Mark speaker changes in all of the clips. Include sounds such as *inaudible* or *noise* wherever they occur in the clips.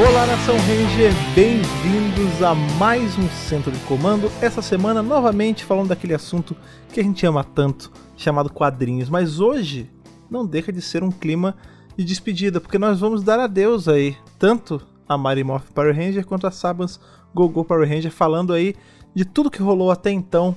Speaker 1: Olá, Nação Ranger, bem-vindos a mais um Centro de Comando. Essa semana, novamente, falando daquele assunto que a gente ama tanto, chamado quadrinhos. Mas hoje não deixa de ser um clima de despedida, porque nós vamos dar adeus aí, tanto a Morph Power Ranger quanto a Sabans Gogo Power Ranger, falando aí de tudo que rolou até então,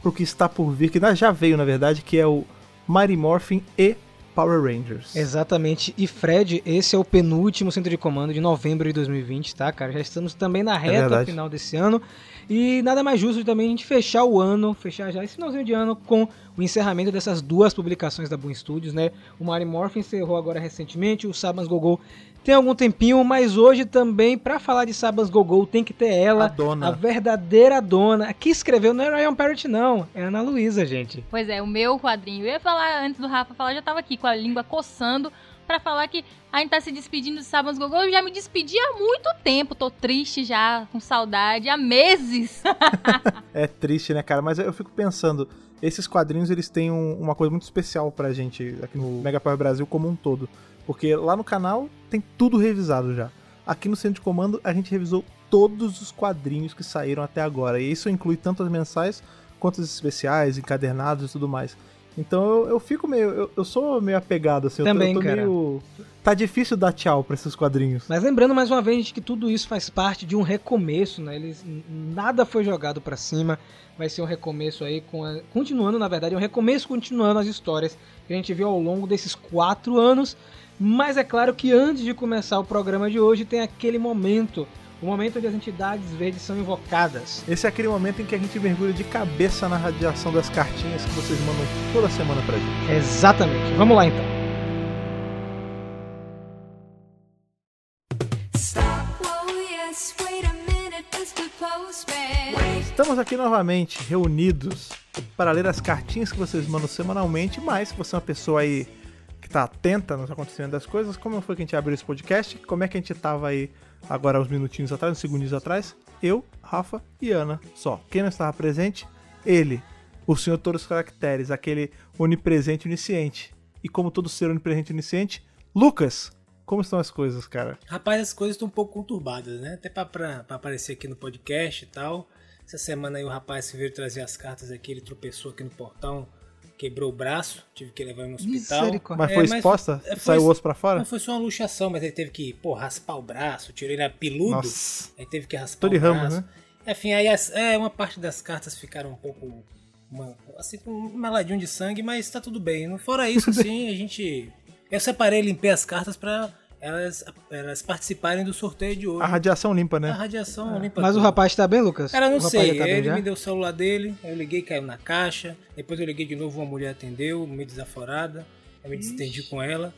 Speaker 1: pro que está por vir, que já veio na verdade, que é o Mighty Morphin e Power Rangers.
Speaker 2: Exatamente. E Fred, esse é o penúltimo centro de comando de novembro de 2020, tá, cara? Já estamos também na reta é final desse ano. E nada mais justo também a gente fechar o ano, fechar já esse finalzinho de ano com o encerramento dessas duas publicações da Boom Studios, né? O Mighty Morphin encerrou agora recentemente, o Sabans Gogol tem algum tempinho, mas hoje também, para falar de Sabas Gogol, tem que ter ela, a, dona. a verdadeira dona. Que escreveu não é Ryan Parrott, não, é Ana Luísa, gente.
Speaker 3: Pois é, o meu quadrinho. Eu ia falar antes do Rafa falar, já tava aqui com a língua coçando para falar que a gente tá se despedindo de Sabas Gogol. Eu já me despedi há muito tempo, tô triste já, com saudade, há meses. *laughs*
Speaker 1: é triste, né, cara? Mas eu fico pensando, esses quadrinhos eles têm um, uma coisa muito especial pra gente aqui no Mega Power Brasil como um todo. Porque lá no canal tem tudo revisado já. Aqui no centro de comando a gente revisou todos os quadrinhos que saíram até agora. E isso inclui tanto as mensais quanto os especiais, encadernados e tudo mais. Então eu, eu fico meio. Eu, eu, sou meio apegado, assim.
Speaker 2: Também,
Speaker 1: eu tô,
Speaker 2: eu tô cara.
Speaker 1: meio. Tá difícil dar tchau pra esses quadrinhos.
Speaker 2: Mas lembrando mais uma vez que tudo isso faz parte de um recomeço, né? Eles, nada foi jogado para cima. Vai ser um recomeço aí, com a, continuando, na verdade, um recomeço continuando as histórias que a gente viu ao longo desses quatro anos. Mas é claro que antes de começar o programa de hoje tem aquele momento, o momento onde as entidades verdes são invocadas.
Speaker 1: Esse é aquele momento em que a gente mergulha de cabeça na radiação das cartinhas que vocês mandam toda semana pra gente.
Speaker 2: Exatamente. Vamos lá então.
Speaker 1: Estamos aqui novamente reunidos para ler as cartinhas que vocês mandam semanalmente, mas se você é uma pessoa aí que tá atenta nos acontecimentos das coisas, como foi que a gente abriu esse podcast, como é que a gente tava aí agora uns minutinhos atrás, uns segundinhos atrás, eu, Rafa e Ana só. Quem não estava presente? Ele, o senhor todos os caracteres, aquele onipresente onisciente. E como todo ser onipresente onisciente, Lucas, como estão as coisas, cara?
Speaker 4: Rapaz, as coisas estão um pouco conturbadas, né? Até pra, aparecer aqui no podcast e tal. Essa semana aí o rapaz veio trazer as cartas aqui, ele tropeçou aqui no portão quebrou o braço, tive que levar ele no hospital.
Speaker 1: Mas foi é, exposta? Mas Saiu o osso pra fora?
Speaker 4: Não foi só uma luxação, mas ele teve que, pô, raspar o braço, tirou ele peludo, Nossa. aí teve que raspar
Speaker 1: de
Speaker 4: o
Speaker 1: ramo, braço. Né?
Speaker 4: Enfim, aí as, é, uma parte das cartas ficaram um pouco, uma, assim, com um meladinho de sangue, mas tá tudo bem. Fora isso, *laughs* assim, a gente... Eu separei, limpei as cartas pra elas, elas participarem do sorteio de hoje.
Speaker 1: A radiação limpa, né?
Speaker 4: A radiação
Speaker 2: é.
Speaker 4: limpa.
Speaker 2: Mas tudo. o rapaz tá bem, Lucas?
Speaker 4: Cara, não sei. Tá ele me deu o celular dele, eu liguei, caiu na caixa. Depois eu liguei de novo, uma mulher atendeu, meio desaforada. Eu me distendi com ela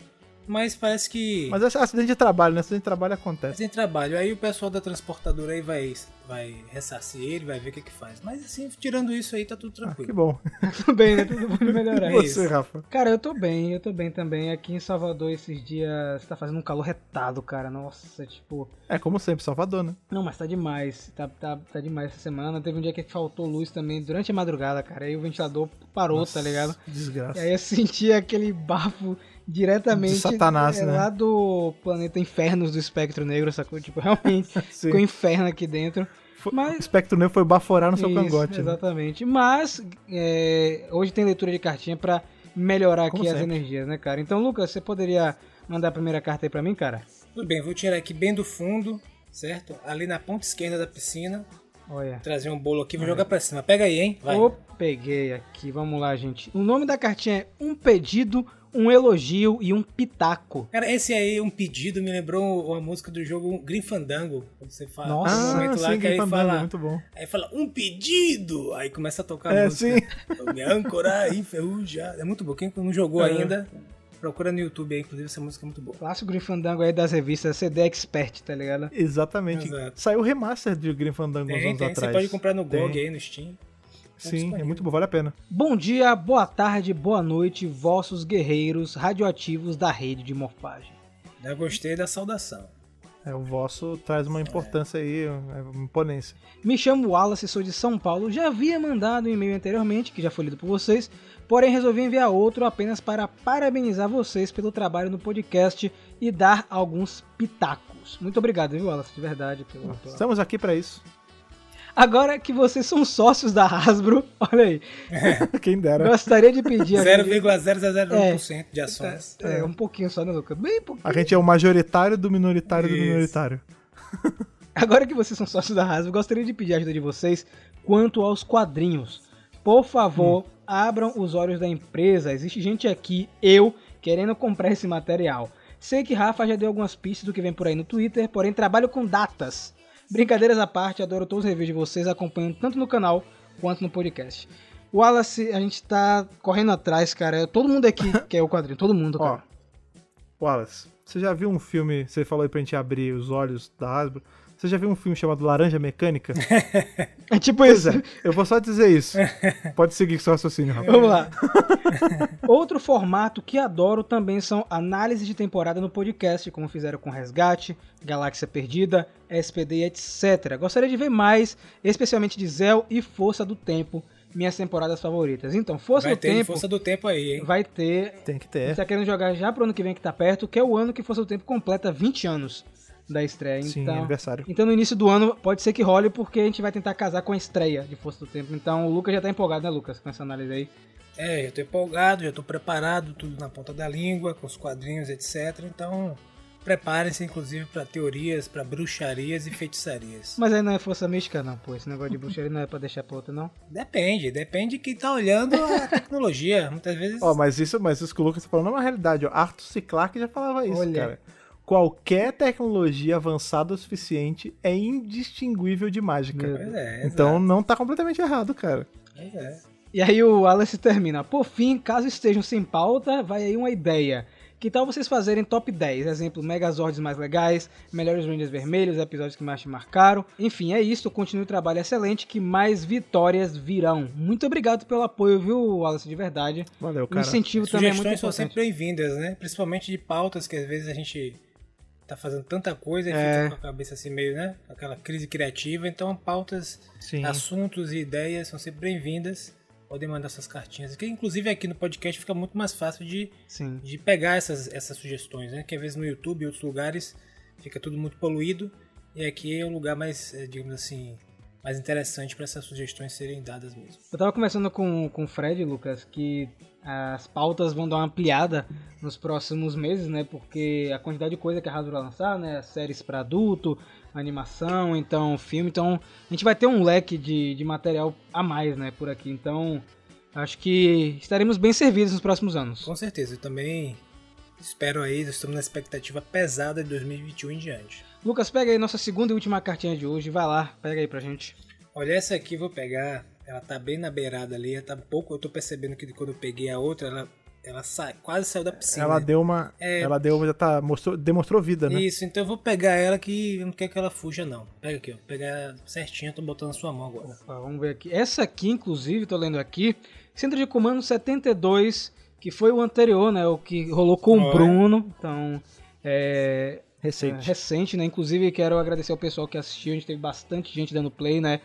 Speaker 4: mas parece que.
Speaker 1: Mas é acidente de trabalho, né? Acidente de trabalho acontece.
Speaker 4: Acidente de trabalho. Aí o pessoal da transportadora aí vai, vai ressarcir ele, vai ver o que que faz. Mas assim, tirando isso aí, tá tudo tranquilo. Ah,
Speaker 1: que bom. *laughs*
Speaker 2: tudo bem, né? Tudo bom melhorar.
Speaker 1: E você, Rafa?
Speaker 2: Cara, eu tô bem, eu tô bem também. Aqui em Salvador esses dias tá fazendo um calor retado, cara. Nossa, tipo.
Speaker 1: É como sempre, Salvador, né?
Speaker 2: Não, mas tá demais. Tá, tá, tá demais essa semana. Teve um dia que faltou luz também durante a madrugada, cara. Aí o ventilador parou, tá Nossa, tá ligado?
Speaker 1: Desgraça.
Speaker 2: E aí eu senti aquele bafo diretamente
Speaker 1: de Satanás,
Speaker 2: é,
Speaker 1: né?
Speaker 2: lá do planeta Infernos do Espectro Negro, sacou? Tipo, *laughs* realmente *laughs* ficou inferno aqui dentro.
Speaker 1: Mas, o espectro negro foi baforar no seu isso, cangote.
Speaker 2: Né? Exatamente. Né? Mas é, hoje tem leitura de cartinha para melhorar Como aqui sempre. as energias, né, cara? Então, Lucas, você poderia mandar a primeira carta aí para mim, cara?
Speaker 4: Tudo bem, vou tirar aqui bem do fundo, certo? Ali na ponta esquerda da piscina.
Speaker 2: Olha.
Speaker 4: Trazer um bolo aqui, vou Olha. jogar pra cima. Pega aí, hein?
Speaker 2: Vai. Oh, peguei aqui. Vamos lá, gente. O nome da cartinha é Um Pedido um elogio e um pitaco.
Speaker 4: Cara, esse aí, um pedido, me lembrou uma música do jogo Grim Fandango. Quando você fala.
Speaker 1: Nossa, um momento lá sim, que aí fala. Muito bom.
Speaker 4: Aí fala, um pedido! Aí começa a tocar
Speaker 1: é,
Speaker 4: a música. Sim. Me âncora enferrujada. É muito bom. Quem não jogou é. ainda, procura no YouTube aí, inclusive essa música é muito boa.
Speaker 2: Clássico Grim Fandango aí das revistas CD Expert, tá ligado?
Speaker 1: Exatamente. Exato. Saiu o remaster de Grim Fandango tem, uns anos tem. atrás.
Speaker 4: Você pode comprar no GOG aí, no Steam.
Speaker 1: Sim, é muito bom, vale a pena.
Speaker 2: Bom dia, boa tarde, boa noite, vossos guerreiros radioativos da rede de morfagem.
Speaker 4: Já gostei da saudação.
Speaker 1: É, o vosso traz uma importância é. aí, uma imponência.
Speaker 2: Me chamo Wallace, sou de São Paulo. Já havia mandado um e-mail anteriormente, que já foi lido por vocês, porém resolvi enviar outro apenas para parabenizar vocês pelo trabalho no podcast e dar alguns pitacos. Muito obrigado, viu, Wallace, de verdade. Pelo,
Speaker 1: Estamos aqui para isso.
Speaker 2: Agora que vocês são sócios da Hasbro, *laughs* olha aí.
Speaker 1: Quem dera.
Speaker 2: Gostaria de pedir.
Speaker 4: 0,001% é, de ações.
Speaker 2: É, é, um pouquinho só, né, Lucas? Bem pouquinho.
Speaker 1: A gente é o majoritário do minoritário Isso. do minoritário. *laughs*
Speaker 2: Agora que vocês são sócios da Hasbro, gostaria de pedir a ajuda de vocês quanto aos quadrinhos. Por favor, hum. abram os olhos da empresa. Existe gente aqui, eu, querendo comprar esse material. Sei que Rafa já deu algumas pistas do que vem por aí no Twitter, porém trabalho com datas. Brincadeiras à parte, adoro todos os reviews de vocês, acompanhando tanto no canal quanto no podcast. Wallace, a gente tá correndo atrás, cara. Todo mundo aqui *laughs* quer o quadrinho, todo mundo, cara.
Speaker 1: Ó, Wallace, você já viu um filme, você falou aí pra gente abrir os olhos da Hasbro, você já viu um filme chamado Laranja Mecânica? *laughs*
Speaker 2: é tipo isso. É,
Speaker 1: eu vou só dizer isso. Pode seguir com seu raciocínio,
Speaker 2: Rafa. Vamos lá. *laughs* Outro formato que adoro também são análises de temporada no podcast, como fizeram com Resgate, Galáxia Perdida, SPD, etc. Gostaria de ver mais, especialmente de Zell e Força do Tempo, minhas temporadas favoritas. Então, Força
Speaker 4: vai
Speaker 2: do Tempo.
Speaker 4: Força do Tempo aí, hein?
Speaker 2: Vai ter.
Speaker 1: Tem que ter.
Speaker 2: Você tá querendo jogar já pro ano que vem que tá perto, que é o ano que Força do Tempo completa 20 anos da estreia.
Speaker 1: Sim,
Speaker 2: então,
Speaker 1: aniversário.
Speaker 2: Então no início do ano pode ser que role porque a gente vai tentar casar com a estreia de Força do Tempo. Então o Lucas já tá empolgado, né, Lucas, com essa análise aí.
Speaker 4: É, já tô empolgado, já tô preparado, tudo na ponta da língua, com os quadrinhos, etc. Então, preparem-se, inclusive, para teorias, para bruxarias e feitiçarias.
Speaker 2: Mas aí não é força mística, não, pô. Esse negócio de bruxaria não é pra deixar pra outra, não?
Speaker 4: Depende, depende de quem tá olhando a *laughs* tecnologia. Muitas vezes.
Speaker 1: Ó, oh, mas isso, mas isso que o Lucas tá falando é uma realidade, ó. Arthur C. Clarke já falava isso, Olha. cara qualquer tecnologia avançada o suficiente é indistinguível de mágica. É, então não tá completamente errado, cara.
Speaker 2: É. E aí o Alice termina. Por fim, caso estejam sem pauta, vai aí uma ideia. Que tal vocês fazerem top 10? Exemplo, Megazords mais legais, melhores Rangers vermelhos, episódios que mais te marcaram. Enfim, é isso. Continue o trabalho excelente, que mais vitórias virão. Muito obrigado pelo apoio, viu, Wallace, de verdade.
Speaker 1: Valeu, cara.
Speaker 2: O incentivo também é muito importante.
Speaker 4: são sempre bem-vindas, né? Principalmente de pautas que às vezes a gente tá fazendo tanta coisa e é. fica com a cabeça assim meio, né? Aquela crise criativa. Então, pautas, Sim. assuntos e ideias são sempre bem-vindas. Podem mandar suas cartinhas. Que, inclusive aqui no podcast fica muito mais fácil de, de pegar essas, essas sugestões, né? Que às vezes no YouTube e outros lugares fica tudo muito poluído. E aqui é um lugar mais, eh, digamos assim, mais interessante para essas sugestões serem dadas mesmo.
Speaker 2: Eu tava conversando com, com o Fred, Lucas, que as pautas vão dar uma ampliada nos próximos meses, né? Porque a quantidade de coisa que a Hasbro vai lançar, né? Séries para adulto, animação, então filme, então a gente vai ter um leque de, de material a mais, né? Por aqui, então acho que estaremos bem servidos nos próximos anos.
Speaker 4: Com certeza, eu também espero aí, estamos na expectativa pesada de 2021 em diante.
Speaker 2: Lucas, pega aí nossa segunda e última cartinha de hoje, vai lá, pega aí pra gente.
Speaker 4: Olha, essa aqui eu vou pegar ela tá bem na beirada ali, ela tá um pouco. Eu tô percebendo que quando eu peguei a outra, ela, ela sai, quase saiu da piscina.
Speaker 1: Ela deu uma. É, ela deu, já tá. Mostrou, demonstrou vida, né?
Speaker 4: Isso, então eu vou pegar ela que eu não quero que ela fuja, não. Pega aqui, ó. Pegar certinho, tô botando na sua mão agora.
Speaker 2: Opa, vamos ver aqui. Essa aqui, inclusive, tô lendo aqui. Centro de Comando 72, que foi o anterior, né? O que rolou com o Bruno. Então. É,
Speaker 1: recente.
Speaker 2: É, recente, né? Inclusive, quero agradecer ao pessoal que assistiu. A gente teve bastante gente dando play, né?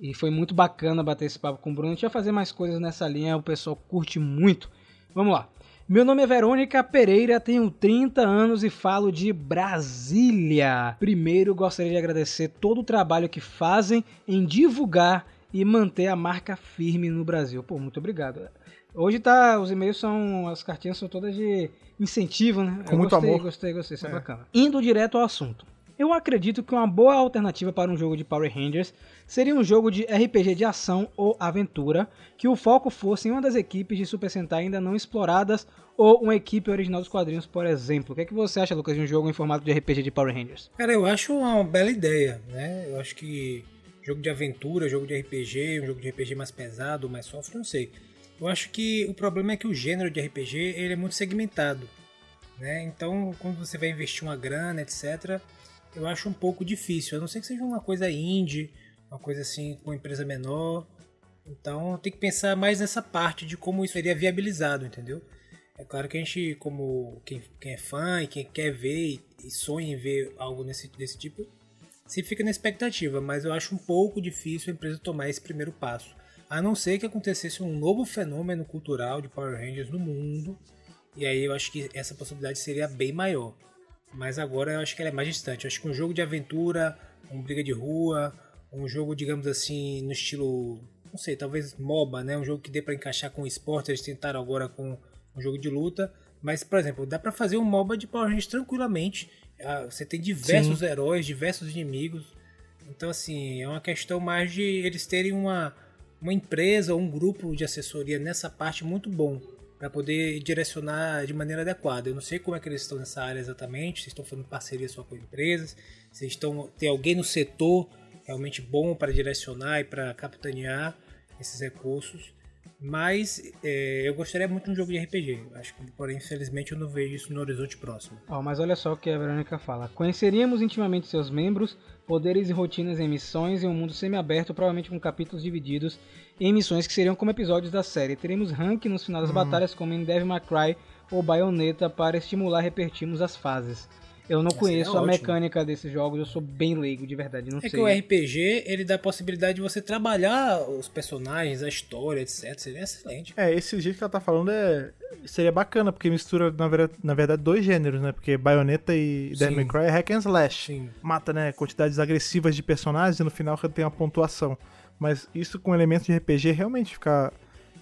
Speaker 2: E foi muito bacana bater esse papo com o Bruno. A gente vai fazer mais coisas nessa linha, o pessoal curte muito. Vamos lá. Meu nome é Verônica Pereira, tenho 30 anos e falo de Brasília. Primeiro, gostaria de agradecer todo o trabalho que fazem em divulgar e manter a marca firme no Brasil. Pô, muito obrigado. Hoje tá, os e-mails são, as cartinhas são todas de incentivo, né?
Speaker 1: Com Eu muito
Speaker 2: gostei,
Speaker 1: amor.
Speaker 2: Gostei, gostei, isso é. é bacana. Indo direto ao assunto. Eu acredito que uma boa alternativa para um jogo de Power Rangers seria um jogo de RPG de ação ou aventura, que o foco fosse em uma das equipes de Super Sentai ainda não exploradas ou uma equipe original dos quadrinhos, por exemplo. O que, é que você acha, Lucas, de um jogo em formato de RPG de Power Rangers?
Speaker 4: Cara, eu acho uma bela ideia, né? Eu acho que jogo de aventura, jogo de RPG, um jogo de RPG mais pesado, mais soft, não sei. Eu acho que o problema é que o gênero de RPG ele é muito segmentado, né? Então, quando você vai investir uma grana, etc eu acho um pouco difícil. A não ser que seja uma coisa indie, uma coisa assim com empresa menor. Então tem que pensar mais nessa parte de como isso seria viabilizado, entendeu? É claro que a gente, como quem, quem é fã e quem quer ver e sonha em ver algo nesse, desse tipo, se fica na expectativa, mas eu acho um pouco difícil a empresa tomar esse primeiro passo. A não ser que acontecesse um novo fenômeno cultural de Power Rangers no mundo, e aí eu acho que essa possibilidade seria bem maior. Mas agora eu acho que ela é mais distante. Eu acho que um jogo de aventura, um briga de rua, um jogo, digamos assim, no estilo, não sei, talvez MOBA, né? Um jogo que dê para encaixar com esporte, eles tentaram agora com um jogo de luta. Mas, por exemplo, dá para fazer um MOBA de Power Rangers tranquilamente. Ah, você tem diversos Sim. heróis, diversos inimigos. Então, assim, é uma questão mais de eles terem uma, uma empresa ou um grupo de assessoria nessa parte muito bom para poder direcionar de maneira adequada. Eu não sei como é que eles estão nessa área exatamente, se estão fazendo parceria só com empresas, se estão tem alguém no setor realmente bom para direcionar e para capitanear esses recursos. Mas é, eu gostaria muito de um jogo de RPG. Acho que, porém, infelizmente, eu não vejo isso no horizonte próximo.
Speaker 2: Oh, mas olha só o que a Verônica fala. Conheceríamos intimamente seus membros, poderes e rotinas em missões em um mundo semi-aberto, provavelmente com capítulos divididos em missões que seriam como episódios da série. Teremos rank nos finais das uhum. batalhas, como em Devil May Cry ou Bayonetta, para estimular e repetirmos as fases. Eu não conheço a mecânica desses jogos, eu sou bem leigo, de verdade, não
Speaker 4: é
Speaker 2: sei. É
Speaker 4: que o RPG, ele dá a possibilidade de você trabalhar os personagens, a história, etc. Seria excelente.
Speaker 1: É, esse jeito que ela tá falando é seria bacana, porque mistura, na verdade, na verdade dois gêneros, né? Porque Bayonetta e Devil May Cry é hack and slash. Sim. Mata, né, quantidades agressivas de personagens e no final tem uma pontuação. Mas isso com elementos de RPG realmente fica,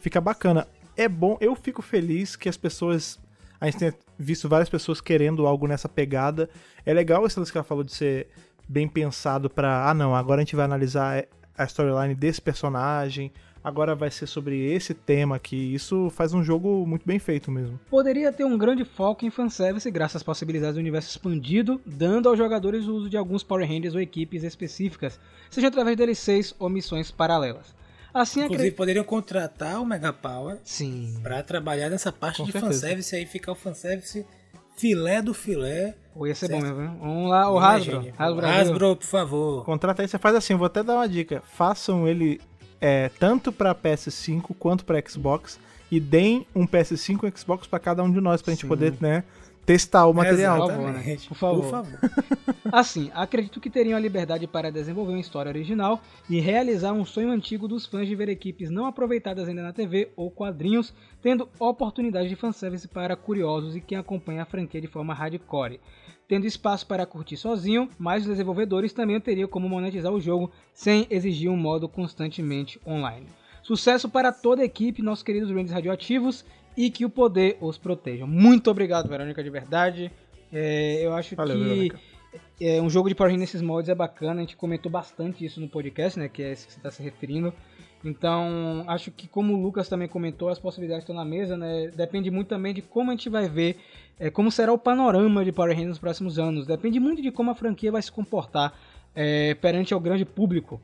Speaker 1: fica bacana. É bom, eu fico feliz que as pessoas a gente tem visto várias pessoas querendo algo nessa pegada. É legal esse lance que ela falou de ser bem pensado para, ah não, agora a gente vai analisar a storyline desse personagem, agora vai ser sobre esse tema aqui. Isso faz um jogo muito bem feito mesmo.
Speaker 2: Poderia ter um grande foco em fanservice graças às possibilidades do universo expandido, dando aos jogadores o uso de alguns Power Rangers ou equipes específicas, seja através de DLCs ou missões paralelas.
Speaker 4: Assim, Inclusive, acredito... poderiam contratar o Mega Power
Speaker 2: Sim.
Speaker 4: pra trabalhar nessa parte Com de certeza. fanservice aí, ficar o fanservice filé do filé.
Speaker 2: Ou ia ser certo? bom mesmo, Vamos lá, o Hasbro.
Speaker 4: Hasbro, Hasbro, por favor.
Speaker 1: Contrata aí, você faz assim, vou até dar uma dica. Façam ele é, tanto para PS5 quanto para Xbox e deem um PS5 e Xbox para cada um de nós pra Sim. gente poder, né, testar o material.
Speaker 2: Exatamente. Por favor. Por favor. *laughs* assim, acredito que teriam a liberdade para desenvolver uma história original e realizar um sonho antigo dos fãs de ver equipes não aproveitadas ainda na TV ou quadrinhos, tendo oportunidade de fanservice para curiosos e quem acompanha a franquia de forma hardcore. Tendo espaço para curtir sozinho, mas os desenvolvedores também teriam como monetizar o jogo sem exigir um modo constantemente online. Sucesso para toda a equipe, nossos queridos Rangers radioativos, e que o poder os proteja. Muito obrigado, Verônica, de verdade. É, eu acho Valeu, que é, um jogo de Power Rangers nesses mods é bacana. A gente comentou bastante isso no podcast, né? Que é esse que você está se referindo. Então, acho que como o Lucas também comentou, as possibilidades estão na mesa, né? Depende muito também de como a gente vai ver, é, como será o panorama de Power Rangers nos próximos anos. Depende muito de como a franquia vai se comportar é, perante ao grande público,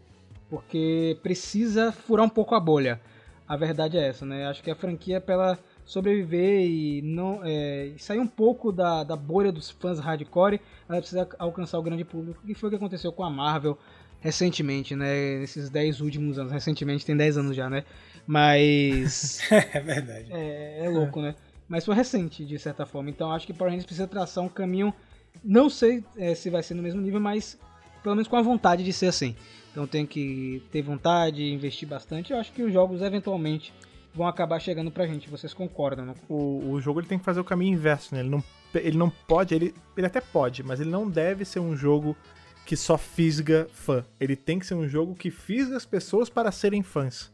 Speaker 2: porque precisa furar um pouco a bolha. A verdade é essa, né? Acho que a franquia, pela sobreviver e não é, sair um pouco da, da bolha dos fãs hardcore, ela precisa alcançar o grande público, que foi o que aconteceu com a Marvel recentemente, né? Nesses 10 últimos anos. Recentemente tem 10 anos já, né? Mas. *laughs*
Speaker 4: é verdade.
Speaker 2: É, é louco, né? Mas foi recente, de certa forma. Então acho que Power Rangers precisa traçar um caminho. Não sei é, se vai ser no mesmo nível, mas pelo menos com a vontade de ser assim. Então tem que ter vontade, investir bastante. Eu acho que os jogos eventualmente vão acabar chegando pra gente. Vocês concordam? Não?
Speaker 1: O, o jogo ele tem que fazer o caminho inverso, né? Ele não, ele não pode, ele, ele até pode, mas ele não deve ser um jogo que só fisga fã. Ele tem que ser um jogo que fisga as pessoas para serem fãs.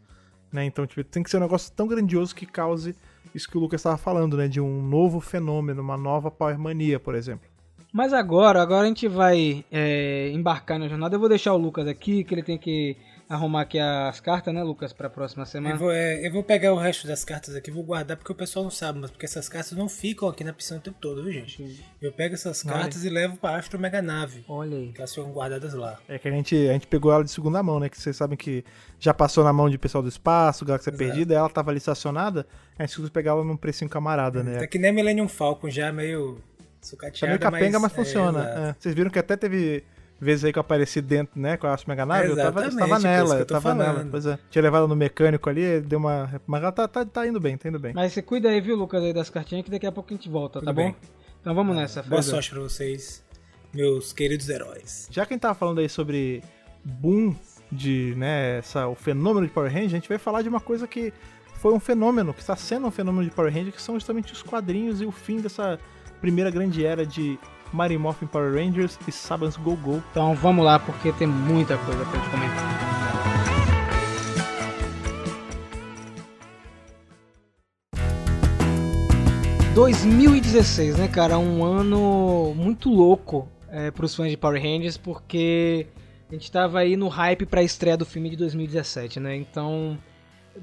Speaker 1: Né? Então, tipo, tem que ser um negócio tão grandioso que cause isso que o Lucas estava falando, né? De um novo fenômeno, uma nova Power Mania, por exemplo.
Speaker 2: Mas agora, agora a gente vai é, embarcar na jornada. Eu vou deixar o Lucas aqui, que ele tem que arrumar aqui as cartas, né, Lucas, para a próxima semana.
Speaker 4: Eu vou, é, eu vou pegar o resto das cartas aqui, vou guardar porque o pessoal não sabe, mas porque essas cartas não ficam aqui na piscina o tempo todo, viu, gente? Sim. Eu pego essas cartas Olha. e levo para Astro Mega Nave.
Speaker 2: Olha aí.
Speaker 4: Que elas ficam guardadas lá.
Speaker 1: É que a gente, a gente pegou ela de segunda mão, né? Que vocês sabem que já passou na mão de pessoal do espaço, Galáxia Exato. Perdida, ela tava ali estacionada, a gente conseguiu pegar ela num precinho camarada, né?
Speaker 4: Tá que nem Millennium Falcon já, meio sucateada.
Speaker 1: Tá meio capenga, mas, mas funciona. É, é. Vocês viram que até teve vezes aí que eu apareci dentro, né, com a Mega Nave, eu tava, eu tava nela, eu tava falando. nela. Pois é. Tinha levado no mecânico ali, deu uma. Mas ela tá, tá, tá, indo bem, tá indo bem.
Speaker 2: Mas você cuida aí, viu, Lucas, aí das cartinhas, que daqui a pouco a gente volta, Tudo tá bem. bom? Então vamos nessa,
Speaker 4: Boa sorte pra vocês, meus queridos heróis.
Speaker 1: Já quem tava falando aí sobre boom de, né, essa, o fenômeno de Power Rangers, a gente vai falar de uma coisa que foi um fenômeno, que está sendo um fenômeno de Power Rangers, que são justamente os quadrinhos e o fim dessa primeira grande era de Mighty Morphin Power Rangers e Sabans Go Go.
Speaker 2: Então vamos lá, porque tem muita coisa pra gente comentar. ...2016, né, cara? Um ano muito louco é, pros fãs de Power Rangers, porque a gente tava aí no hype pra estreia do filme de 2017, né? Então,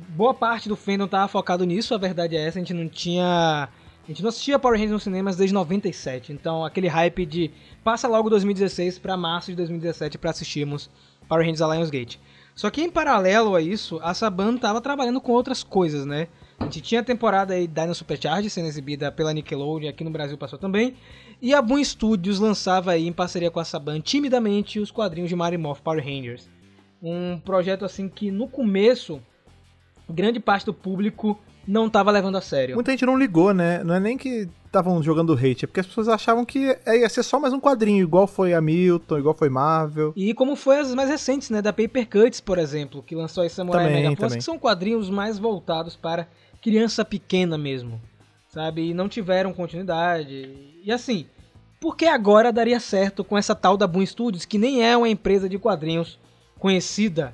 Speaker 2: boa parte do fandom tava focado nisso, a verdade é essa, a gente não tinha a gente não assistia Power Rangers nos cinemas desde 97, então aquele hype de passa logo 2016 para março de 2017 para assistirmos Power Rangers Alliance Gate. Só que em paralelo a isso, a Saban tava trabalhando com outras coisas, né? A gente tinha a temporada aí Dino Supercharge sendo exibida pela Nickelodeon, aqui no Brasil passou também. E a Boom Studios lançava aí em parceria com a Saban timidamente os quadrinhos de Mario Morph Power Rangers. Um projeto assim que no começo grande parte do público não tava levando a sério.
Speaker 1: Muita gente não ligou, né? Não é nem que estavam jogando hate, é porque as pessoas achavam que ia ser só mais um quadrinho, igual foi a Milton, igual foi Marvel.
Speaker 2: E como foi as mais recentes, né? Da Paper Cuts, por exemplo, que lançou aí Samurai também, Megaforce, também. que são quadrinhos mais voltados para criança pequena mesmo, sabe? E não tiveram continuidade. E assim, por que agora daria certo com essa tal da Boom Studios, que nem é uma empresa de quadrinhos conhecida?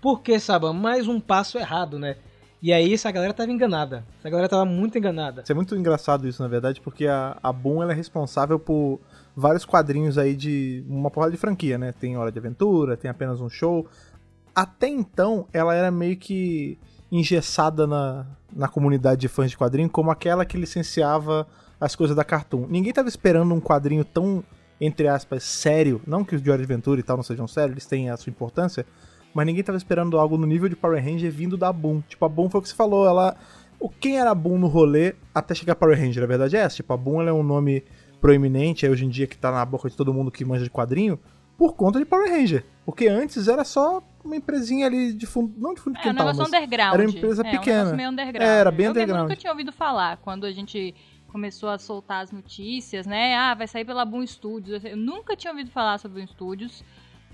Speaker 2: Por que, sabe? Mais um passo errado, né? E aí essa galera tava enganada. Essa galera tava muito enganada.
Speaker 1: Isso é muito engraçado isso, na verdade, porque a, a Boom ela é responsável por vários quadrinhos aí de uma porrada de franquia, né? Tem Hora de Aventura, tem apenas um show. Até então, ela era meio que engessada na, na comunidade de fãs de quadrinho como aquela que licenciava as coisas da Cartoon. Ninguém tava esperando um quadrinho tão, entre aspas, sério. Não que os de Hora de Aventura e tal não sejam sérios, eles têm a sua importância mas ninguém tava esperando algo no nível de Power Ranger vindo da Boom. Tipo, a Boom foi o que você falou, ela. O quem era a Boom no rolê até chegar a Power Ranger, a verdade é essa. Tipo, a Boom é um nome proeminente aí hoje em dia que tá na boca de todo mundo que manja de quadrinho por conta de Power Ranger. Porque antes era só uma empresinha ali de fundo, não de fundo de
Speaker 3: é, quintal, um
Speaker 1: mas
Speaker 3: underground.
Speaker 1: era uma empresa
Speaker 3: é,
Speaker 1: pequena.
Speaker 3: Um meio underground.
Speaker 1: É, era bem Eu underground. Eu
Speaker 3: nunca tinha ouvido falar quando a gente começou a soltar as notícias, né? Ah, vai sair pela Boom Studios. Eu nunca tinha ouvido falar sobre Boom Studios.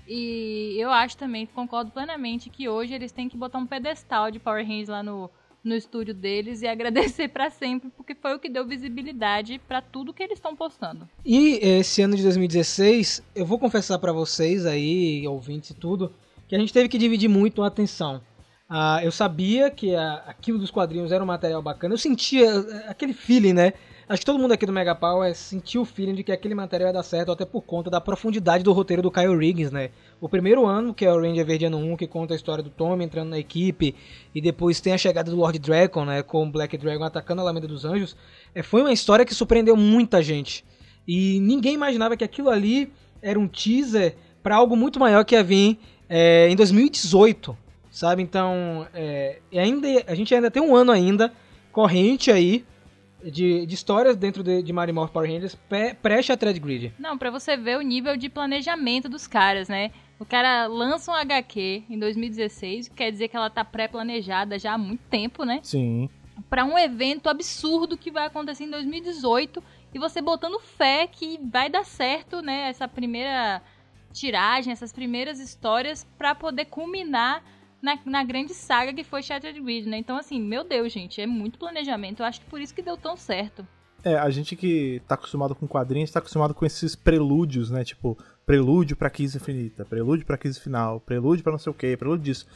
Speaker 3: E eu acho também, concordo plenamente, que hoje eles têm que botar um pedestal de Power Rangers lá no, no estúdio deles e *laughs* agradecer para sempre, porque foi o que deu visibilidade para tudo que eles estão postando.
Speaker 2: E esse ano de 2016, eu vou confessar para vocês aí, ouvintes e tudo, que a gente teve que dividir muito a atenção. Ah, eu sabia que a, aquilo dos quadrinhos era um material bacana, eu sentia eh, aquele feeling, né? Acho que todo mundo aqui do Mega Power sentiu o feeling de que aquele material ia dar certo, até por conta da profundidade do roteiro do Kyle Riggs, né? O primeiro ano, que é o Ranger Verde Ano 1, que conta a história do Tommy entrando na equipe, e depois tem a chegada do Lord Dragon, né? Com o Black Dragon atacando a Alameda dos Anjos, é, foi uma história que surpreendeu muita gente. E ninguém imaginava que aquilo ali era um teaser para algo muito maior que ia vir é, em 2018, sabe? Então, é, ainda, a gente ainda tem um ano ainda corrente aí de, de histórias dentro de, de Mario Morph Power Rangers preste a Thread Grid.
Speaker 3: Não, para você ver o nível de planejamento dos caras, né? O cara lança um HQ em 2016, quer dizer que ela tá pré-planejada já há muito tempo, né?
Speaker 1: Sim.
Speaker 3: Para um evento absurdo que vai acontecer em 2018 e você botando fé que vai dar certo, né? Essa primeira tiragem, essas primeiras histórias para poder culminar na, na grande saga que foi Shattered Grid, né? Então, assim, meu Deus, gente, é muito planejamento. Eu acho que por isso que deu tão certo.
Speaker 1: É, a gente que tá acostumado com quadrinhos, tá acostumado com esses prelúdios, né? Tipo, prelúdio pra crise infinita, prelúdio pra crise final, prelúdio pra não sei o que, prelúdio disso.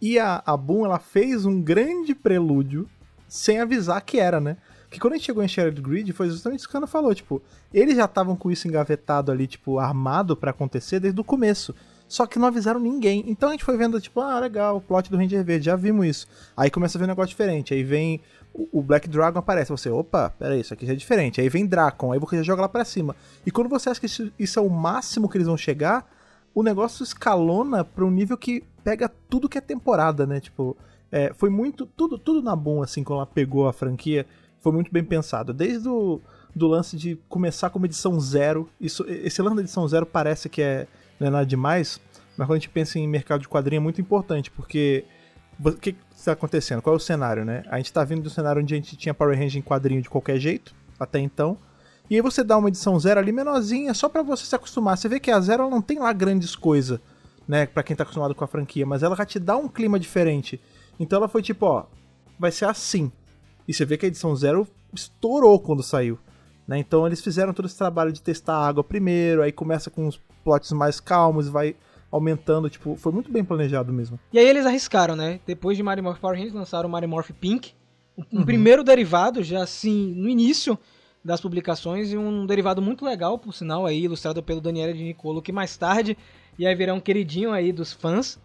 Speaker 1: E a, a Boom, ela fez um grande prelúdio sem avisar que era, né? Que quando a gente chegou em Shattered Grid, foi justamente isso que o Ana falou, tipo, eles já estavam com isso engavetado ali, tipo, armado para acontecer desde o começo. Só que não avisaram ninguém. Então a gente foi vendo, tipo, ah, legal, o plot do Ranger Verde, já vimos isso. Aí começa a ver um negócio diferente. Aí vem o Black Dragon aparece, você, opa, peraí, isso aqui já é diferente. Aí vem Dracon, aí você já joga lá pra cima. E quando você acha que isso, é o máximo que eles vão chegar, o negócio escalona pra um nível que pega tudo que é temporada, né? Tipo, é, foi muito. Tudo, tudo na boa, assim, quando ela pegou a franquia, foi muito bem pensado. Desde o do lance de começar com uma edição zero. Isso, esse lance da edição zero parece que é não é nada demais, mas quando a gente pensa em mercado de quadrinho é muito importante, porque o que está acontecendo? Qual é o cenário, né? A gente está vindo do cenário onde a gente tinha Power Rangers em quadrinho de qualquer jeito, até então. E aí você dá uma edição zero ali menorzinha, só para você se acostumar. Você vê que a zero não tem lá grandes coisas, né, para quem tá acostumado com a franquia, mas ela já te dá um clima diferente. Então ela foi tipo, ó, vai ser assim. E você vê que a edição zero estourou quando saiu. Né? Então eles fizeram todo esse trabalho de testar a água primeiro, aí começa com os plots mais calmos, vai aumentando, tipo, foi muito bem planejado mesmo.
Speaker 2: E aí eles arriscaram, né? Depois de Mario Morph Power Rangers, lançaram o Mario Morph Pink, um uhum. primeiro derivado, já assim, no início das publicações, e um derivado muito legal, por sinal, aí, ilustrado pelo Daniele de Nicolo, que mais tarde ia virar um queridinho aí dos fãs.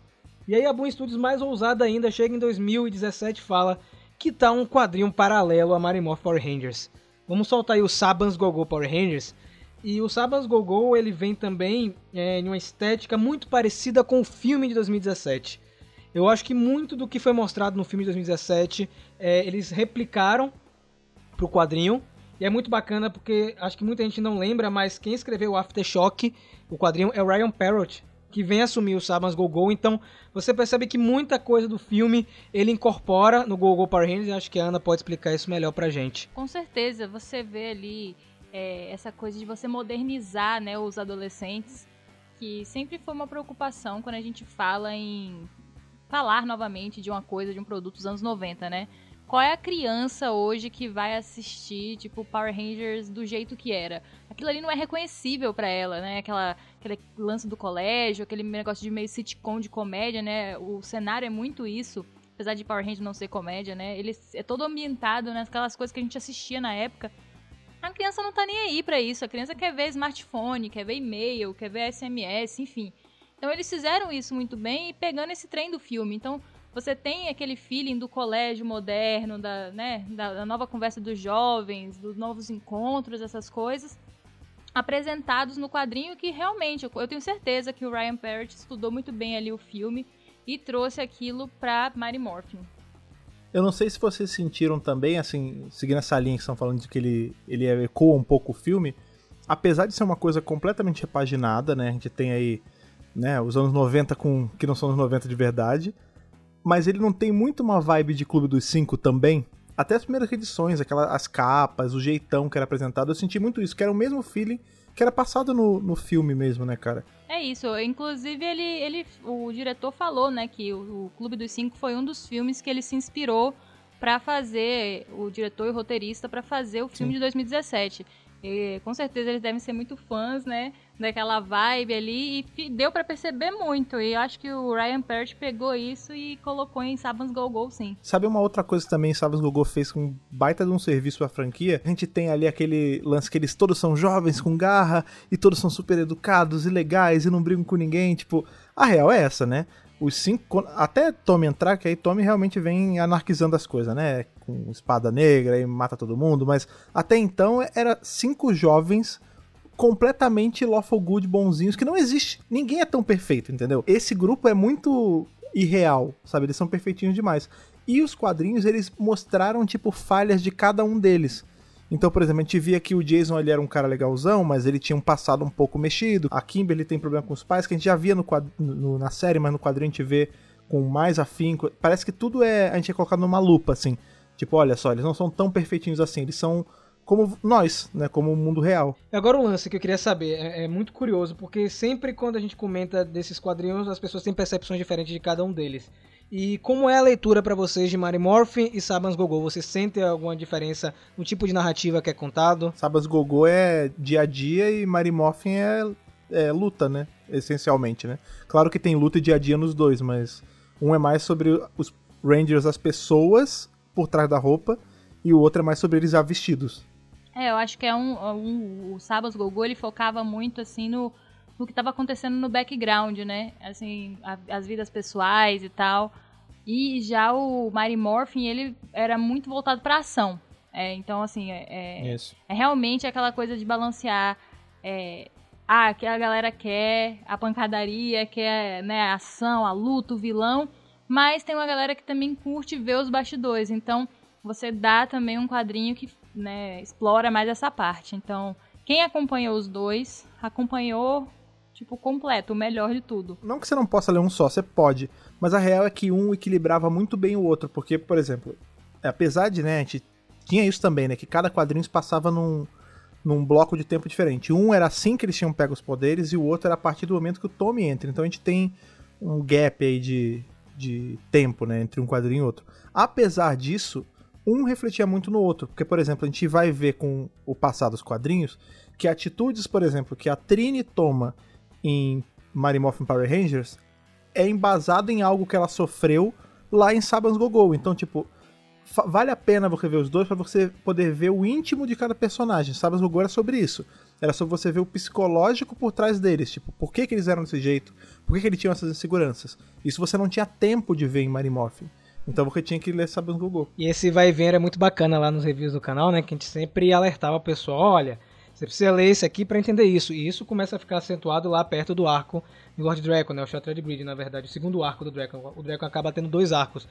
Speaker 2: E aí a Boom Studios, mais ousada ainda, chega em 2017 e fala que tá um quadrinho paralelo a Mario Morph Power Rangers. Vamos soltar aí o Sabans Gogo Power Rangers, e o Sabas Gogol ele vem também é, em uma estética muito parecida com o filme de 2017. Eu acho que muito do que foi mostrado no filme de 2017 é, eles replicaram pro quadrinho. E é muito bacana porque acho que muita gente não lembra, mas quem escreveu o Aftershock, o quadrinho, é o Ryan Parrott, que vem assumir o Sabas Gogol. Então você percebe que muita coisa do filme ele incorpora no Gogol Power Rangers. E acho que a Ana pode explicar isso melhor pra gente.
Speaker 3: Com certeza, você vê ali é, essa coisa de você modernizar né, os adolescentes, que sempre foi uma preocupação quando a gente fala em falar novamente de uma coisa, de um produto dos anos 90, né? Qual é a criança hoje que vai assistir, tipo, Power Rangers do jeito que era? Aquilo ali não é reconhecível para ela, né? Aquela, aquele lance do colégio, aquele negócio de meio sitcom de comédia, né? O cenário é muito isso apesar de Power Rangers não ser comédia, né? Ele é todo ambientado naquelas coisas que a gente assistia na época. A criança não tá nem aí para isso. A criança quer ver smartphone, quer ver e-mail, quer ver SMS, enfim. Então eles fizeram isso muito bem e pegando esse trem do filme. Então você tem aquele feeling do colégio moderno, da, né, da, da nova conversa dos jovens, dos novos encontros, essas coisas apresentados no quadrinho que realmente eu tenho certeza que o Ryan Parrott estudou muito bem ali o filme e trouxe aquilo para Mary Morphin.
Speaker 1: Eu não sei se vocês sentiram também, assim, seguindo essa linha que estão falando de que ele, ele ecoa um pouco o filme, apesar de ser uma coisa completamente repaginada, né? A gente tem aí, né, os anos 90 com que não são os 90 de verdade, mas ele não tem muito uma vibe de Clube dos Cinco também. Até as primeiras edições, aquelas as capas, o jeitão que era apresentado, eu senti muito isso, que era o mesmo feeling que era passado no, no filme mesmo, né, cara?
Speaker 3: É isso. Inclusive, ele, ele, o diretor falou, né, que o, o Clube dos Cinco foi um dos filmes que ele se inspirou para fazer, o diretor e o roteirista, para fazer o filme Sim. de 2017. E, com certeza eles devem ser muito fãs, né? Daquela vibe ali. E deu para perceber muito. E acho que o Ryan Perch pegou isso e colocou em Sabans Go Go, sim.
Speaker 1: Sabe uma outra coisa que também Sabans Go Go fez com um baita de um serviço pra franquia? A gente tem ali aquele lance que eles todos são jovens, com garra, e todos são super educados e legais e não brigam com ninguém. Tipo, a real é essa, né? os cinco. Até Tommy entrar, que aí Tommy realmente vem anarquizando as coisas, né? Com espada negra e mata todo mundo. Mas até então era cinco jovens completamente lawful good, bonzinhos, que não existe. Ninguém é tão perfeito, entendeu? Esse grupo é muito irreal, sabe? Eles são perfeitinhos demais. E os quadrinhos, eles mostraram, tipo, falhas de cada um deles. Então, por exemplo, a gente via que o Jason ele era um cara legalzão, mas ele tinha um passado um pouco mexido. A Kimberly tem problema com os pais, que a gente já via no, no na série, mas no quadrinho a gente vê com mais afinco. Parece que tudo é. A gente é colocado numa lupa, assim. Tipo, olha só, eles não são tão perfeitinhos assim, eles são como nós, né? Como o mundo real.
Speaker 2: Agora o lance que eu queria saber é, é, muito curioso, porque sempre quando a gente comenta desses quadrinhos, as pessoas têm percepções diferentes de cada um deles. E como é a leitura para vocês de Mary Morphin e Sabans Gogô? Você sente alguma diferença no tipo de narrativa que é contado?
Speaker 1: Sabans Gogô é dia a dia e Mary Morphin é, é luta, né? Essencialmente, né? Claro que tem luta e dia a dia nos dois, mas um é mais sobre os Rangers, as pessoas por trás da roupa, e o outro é mais sobre eles já vestidos.
Speaker 3: É, eu acho que é um, um o Sabas Gogô ele focava muito assim no no que estava acontecendo no background, né? Assim, a, as vidas pessoais e tal. E já o Mighty Morphin, ele era muito voltado para ação. É, então, assim, é, é, é, realmente aquela coisa de balancear. É, ah, que a galera quer a pancadaria, quer né, a ação, a luta, o vilão. Mas tem uma galera que também curte ver os bastidores. Então, você dá também um quadrinho que né, explora mais essa parte. Então, quem acompanhou os dois, acompanhou tipo, completo, o melhor de tudo.
Speaker 1: Não que você não possa ler um só, você pode. Mas a real é que um equilibrava muito bem o outro. Porque, por exemplo, apesar de, né, a gente tinha isso também, né? Que cada quadrinho se passava num, num bloco de tempo diferente. Um era assim que eles tinham pego os poderes e o outro era a partir do momento que o Tommy entra. Então a gente tem um gap aí de, de tempo, né, entre um quadrinho e outro. Apesar disso, um refletia muito no outro, porque, por exemplo, a gente vai ver com o passar dos quadrinhos que atitudes, por exemplo, que a Trini toma em Mighty Morphin Power Rangers é embasado em algo que ela sofreu lá em Saban's Gogol. Então, tipo, vale a pena você ver os dois para você poder ver o íntimo de cada personagem. Saban's Gogol era sobre isso. Era sobre você ver o psicológico por trás deles. Tipo, por que, que eles eram desse jeito? Por que, que eles tinham essas inseguranças? Isso você não tinha tempo de ver em Mighty Morphin. Então você tinha que ler Saban's Gogol.
Speaker 2: E esse vai e vem era muito bacana lá nos reviews do canal, né? Que a gente sempre alertava o pessoal, olha você precisa ler esse aqui para entender isso. E isso começa a ficar acentuado lá perto do arco de Lord Draco, né? O Shattered Grid, na verdade, o segundo arco do Draco. O Draco acaba tendo dois arcos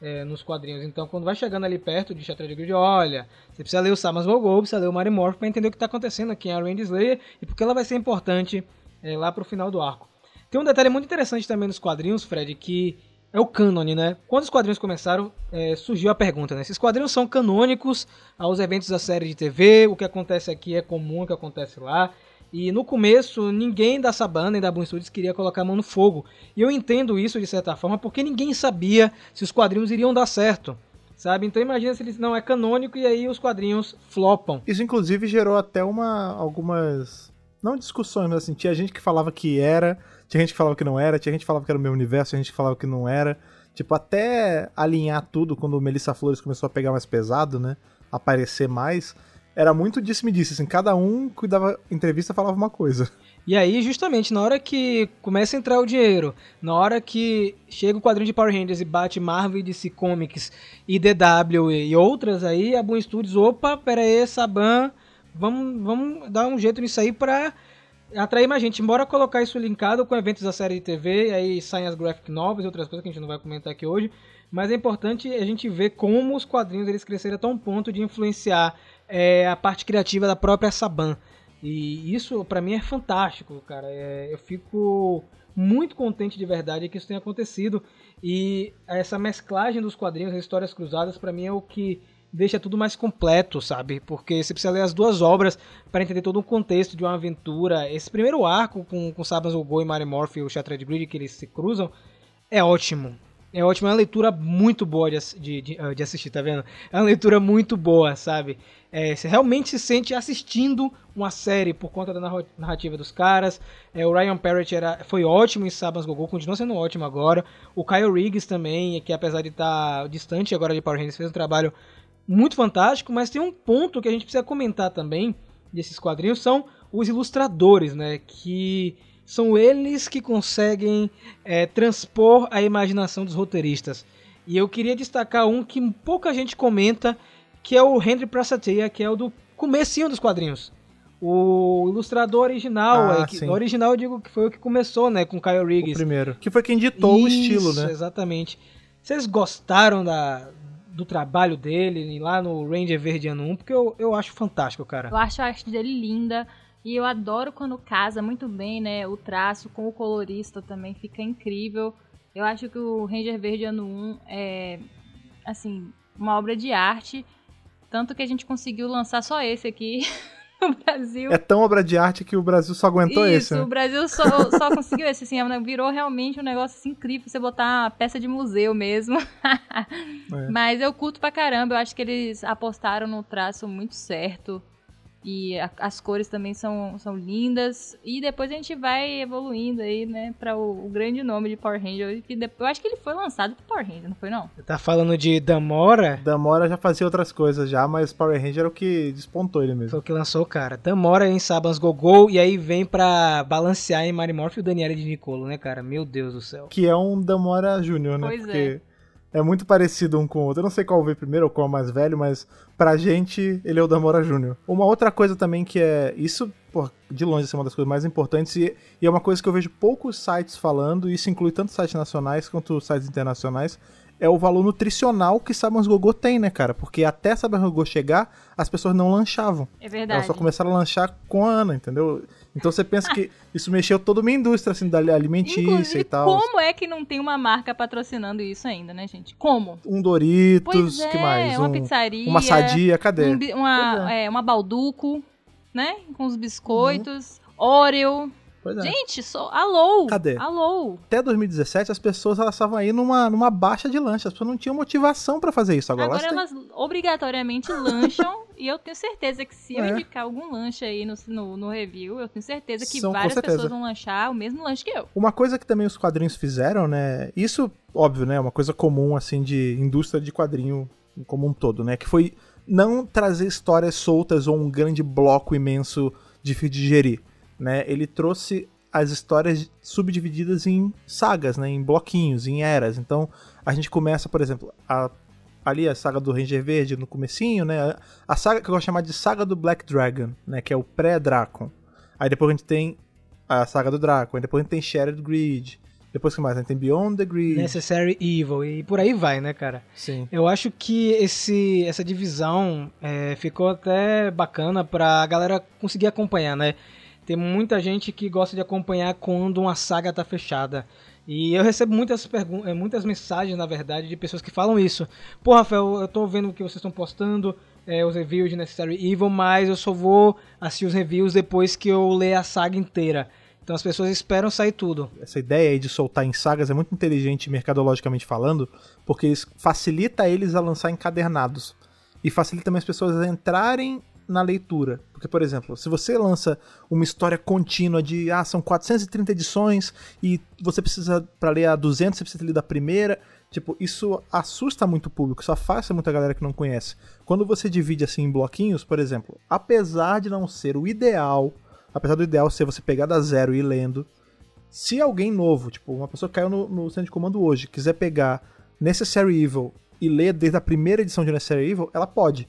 Speaker 2: é, nos quadrinhos. Então, quando vai chegando ali perto de Shattered Grid, olha, você precisa ler o Samas Gogol, precisa ler o Mary Morph para entender o que está acontecendo aqui em Randy Slayer e porque ela vai ser importante é, lá pro final do arco. Tem um detalhe muito interessante também nos quadrinhos, Fred, que é o cânone, né? Quando os quadrinhos começaram, é, surgiu a pergunta, né? Esses quadrinhos são canônicos aos eventos da série de TV, o que acontece aqui é comum o que acontece lá. E no começo, ninguém da Saban nem da Boom Studios queria colocar a mão no fogo. E eu entendo isso de certa forma, porque ninguém sabia se os quadrinhos iriam dar certo. Sabe? Então imagina se eles não é canônico e aí os quadrinhos flopam.
Speaker 1: Isso inclusive gerou até uma algumas não discussões, mas assim, tinha gente que falava que era, tinha gente que falava que não era, tinha gente que falava que era o meu universo, tinha gente que falava que não era. Tipo, até alinhar tudo quando o Melissa Flores começou a pegar mais pesado, né? Aparecer mais. Era muito disse-me disse, assim, cada um que dava entrevista falava uma coisa.
Speaker 2: E aí, justamente, na hora que começa a entrar o dinheiro, na hora que chega o quadrinho de Power Rangers e bate Marvel, DC Comics e DW e outras aí, a Boom Studios, opa, pera aí, Saban, vamos, vamos dar um jeito nisso aí pra atrair mais gente. Embora colocar isso linkado com eventos da série de TV, aí saem as graphic novels e outras coisas que a gente não vai comentar aqui hoje. Mas é importante a gente ver como os quadrinhos eles cresceram até um ponto de influenciar é, a parte criativa da própria Saban. E isso para mim é fantástico, cara. É, eu fico muito contente de verdade que isso tenha acontecido. E essa mesclagem dos quadrinhos, as histórias cruzadas, para mim é o que deixa tudo mais completo, sabe? Porque você precisa ler as duas obras para entender todo o contexto de uma aventura. Esse primeiro arco com, com Sabas e Mary Morph e o Shattered Grid que eles se cruzam é ótimo. É ótimo, é uma leitura muito boa de, de, de, ah, de assistir, tá vendo? É uma leitura muito boa, sabe? É, você realmente se sente assistindo uma série por conta da narrativa dos caras. É, o Ryan Parrott era, foi ótimo em Sabas Gogô, continua sendo ótimo agora. O Kyle Riggs também, que apesar de estar tá distante agora de Power Rangers, fez um trabalho muito fantástico, mas tem um ponto que a gente precisa comentar também desses quadrinhos são os ilustradores, né? Que são eles que conseguem é, transpor a imaginação dos roteiristas. E eu queria destacar um que pouca gente comenta, que é o Henry Prasatia, que é o do comecinho dos quadrinhos. O ilustrador original, ah, é, que, original eu digo que foi o que começou, né, com Kyle Riggs. O
Speaker 1: primeiro. Que foi quem ditou Isso, o estilo, né?
Speaker 2: exatamente. Vocês gostaram da, do trabalho dele lá no Ranger Verde Ano 1, porque eu, eu acho fantástico, cara.
Speaker 3: Eu acho a arte dele linda. E eu adoro quando casa muito bem, né? O traço com o colorista também fica incrível. Eu acho que o Ranger Verde Ano 1 é, assim, uma obra de arte. Tanto que a gente conseguiu lançar só esse aqui *laughs* *laughs* no Brasil.
Speaker 1: É tão obra de arte que o Brasil só aguentou
Speaker 3: Isso,
Speaker 1: esse. Isso,
Speaker 3: né? o Brasil só, só *laughs* conseguiu esse, assim, é virou realmente um negócio assim, incrível, você botar uma peça de museu mesmo. *laughs* é. Mas eu curto pra caramba, eu acho que eles apostaram no traço muito certo. E a, as cores também são, são lindas. E depois a gente vai evoluindo aí, né, para o, o, grande nome de Power Ranger. Que depois, eu acho que ele foi lançado pro Power Ranger, não foi não?
Speaker 2: Você tá falando de Damora?
Speaker 1: Damora já fazia outras coisas já, mas Power Ranger é o que despontou ele mesmo.
Speaker 2: Foi o que lançou o cara. Damora em Sabans Gogol e aí vem pra balancear em Marimorph e o Daniele de Nicolo, né, cara? Meu Deus do céu.
Speaker 1: Que é um Damora Júnior, né?
Speaker 3: Pois Porque...
Speaker 1: é é muito parecido um com o outro. Eu não sei qual veio primeiro ou qual é o mais velho, mas pra gente ele é o Damora Júnior. Uma outra coisa também que é. Isso, pô, de longe, é uma das coisas mais importantes e, e, é uma coisa que eu vejo poucos sites falando, e isso inclui tanto sites nacionais quanto sites internacionais, é o valor nutricional que Sabans Gogô tem, né, cara? Porque até Sabans Gogô chegar, as pessoas não lanchavam.
Speaker 3: É verdade.
Speaker 1: Elas só começaram a lanchar com a Ana, entendeu? Então você pensa que isso mexeu toda uma indústria, assim, da alimentícia
Speaker 3: Inclusive,
Speaker 1: e tal.
Speaker 3: como é que não tem uma marca patrocinando isso ainda, né, gente? Como?
Speaker 1: Um Doritos,
Speaker 3: Pois é,
Speaker 1: que mais?
Speaker 3: uma
Speaker 1: um,
Speaker 3: pizzaria,
Speaker 1: Uma sadia, cadê?
Speaker 3: Um uma,
Speaker 1: Pois
Speaker 3: é, uma balduco, né? Com os biscoitos, Oreo.
Speaker 1: Pois é.
Speaker 3: Gente, só, alô!
Speaker 1: Cadê?
Speaker 3: Alô!
Speaker 1: Até 2017 as pessoas elas estavam aí numa, numa baixa de lanche, as pessoas não tinham motivação pra fazer isso. Agora,
Speaker 3: Agora
Speaker 1: elas
Speaker 3: obrigatoriamente lancham *laughs* e eu tenho certeza que se eu
Speaker 1: É.
Speaker 3: indicar algum lanche aí no, no, no review, eu tenho certeza que
Speaker 1: São,
Speaker 3: várias
Speaker 1: certeza.
Speaker 3: pessoas vão lanchar o mesmo lanche que eu.
Speaker 1: Uma coisa que também os quadrinhos fizeram, né? Isso, óbvio, né? é Uma coisa comum, assim, de indústria de quadrinho como um todo, né? Que foi não trazer histórias soltas ou um grande bloco imenso difícil de digerir, né? Ele trouxe as histórias subdivididas em sagas, né? Em bloquinhos, em eras. Então, a gente começa, por exemplo, a- ali a saga do Ranger Verde no comecinho, né? A saga que eu gosto de chamar de saga do Black Dragon, né? Que é o pré-Dracon. Aí depois a gente tem a saga do Draco, aí depois a gente tem Shattered Grid. Depois que mais? A gente tem Beyond the Grid.
Speaker 2: Necessary Evil e por aí vai, né, cara?
Speaker 1: Sim.
Speaker 2: Eu acho que esse, essa divisão é, ficou até bacana pra galera conseguir acompanhar, né? Tem muita gente que gosta de acompanhar quando uma saga tá fechada. E eu recebo muitas, eh, muitas mensagens, na verdade, de pessoas que falam isso. Pô, Rafael, eu tô vendo o que vocês estão postando, eh, os reviews de Necessary Evil, mas eu só vou assistir os reviews depois que eu ler a saga inteira. Então as pessoas esperam sair tudo.
Speaker 1: Essa ideia aí de soltar em sagas é muito inteligente mercadologicamente falando, porque isso facilita eles a lançar encadernados. E facilita também as pessoas a entrarem na leitura. Porque, por exemplo, se você lança uma história contínua de, ah, são 430 edições e você precisa, para ler a 200, você precisa ler da primeira, tipo, isso assusta muito o público, isso afasta muita galera que não conhece. Quando você divide assim em bloquinhos, por exemplo, apesar de não ser o ideal, apesar do ideal ser você pegar da zero e ir lendo, se alguém novo, tipo, uma pessoa que caiu no, no centro de comando hoje, quiser pegar Necessary Evil e ler desde a primeira edição de Necessary Evil, ela pode.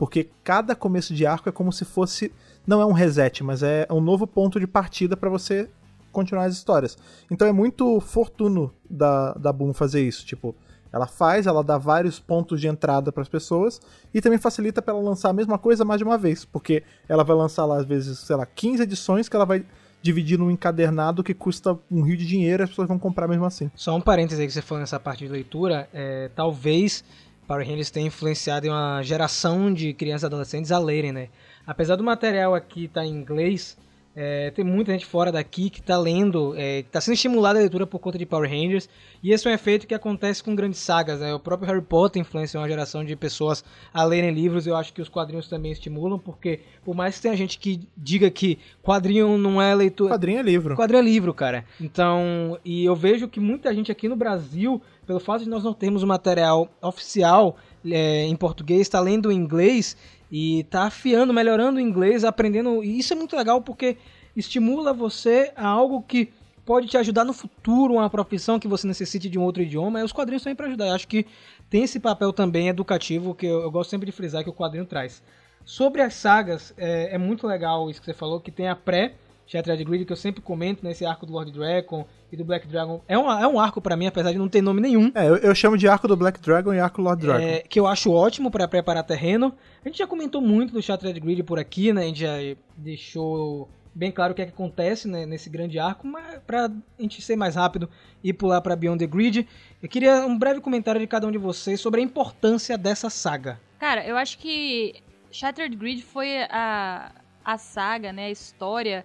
Speaker 1: Porque cada começo de arco é como se fosse. Não é um reset, mas é um novo ponto de partida para você continuar as histórias. Então é muito fortuno da, da Boom fazer isso. Tipo, ela faz, ela dá vários pontos de entrada para as pessoas e também facilita para ela lançar a mesma coisa mais de uma vez. Porque ela vai lançar lá, às vezes, sei lá, 15 edições que ela vai dividir num encadernado que custa um rio de dinheiro e as pessoas vão comprar mesmo assim.
Speaker 2: Só um parêntese aí que você falou nessa parte de leitura, é, talvez Power Rangers tenha influenciado uma geração de crianças e adolescentes a lerem, né? Apesar do material aqui estar em inglês, é, tem muita gente fora daqui que está lendo, é, está sendo estimulada a leitura por conta de Power Rangers, e esse é um efeito que acontece com grandes sagas, né? O próprio Harry Potter influenciou uma geração de pessoas a lerem livros, eu acho que os quadrinhos também estimulam, porque por mais que tenha gente que diga que quadrinho não é leitura...
Speaker 1: Quadrinho é livro.
Speaker 2: Quadrinho é livro, cara. Então, e eu vejo que muita gente aqui no Brasil, pelo fato de nós não termos o material oficial é, em português, está lendo em inglês e tá afiando, melhorando o inglês, aprendendo. E isso é muito legal porque estimula você a algo que pode te ajudar no futuro, uma profissão que você necessite de um outro idioma. E os quadrinhos também para ajudar. Eu acho que tem esse papel também educativo que eu, eu gosto sempre de frisar que o quadrinho traz. Sobre as sagas, é, é muito legal isso que você falou, que tem a pré Shattered Grid, que eu sempre comento nesse arco do Lord Dragon e do Black Dragon. É, uma, é um arco para mim, apesar de não ter nome nenhum.
Speaker 1: É, eu, eu, chamo de arco do Black Dragon e arco Lord Dragon.
Speaker 2: É, que eu acho ótimo para preparar terreno. A gente já comentou muito do Shattered Grid por aqui, né? A gente já deixou bem claro o que, é que acontece né, nesse grande arco, mas pra gente ser mais rápido e pular para Beyond the Grid, eu queria um breve comentário de cada um de vocês sobre a importância dessa saga.
Speaker 3: Cara, eu acho que Shattered Grid foi a, a saga, né, a história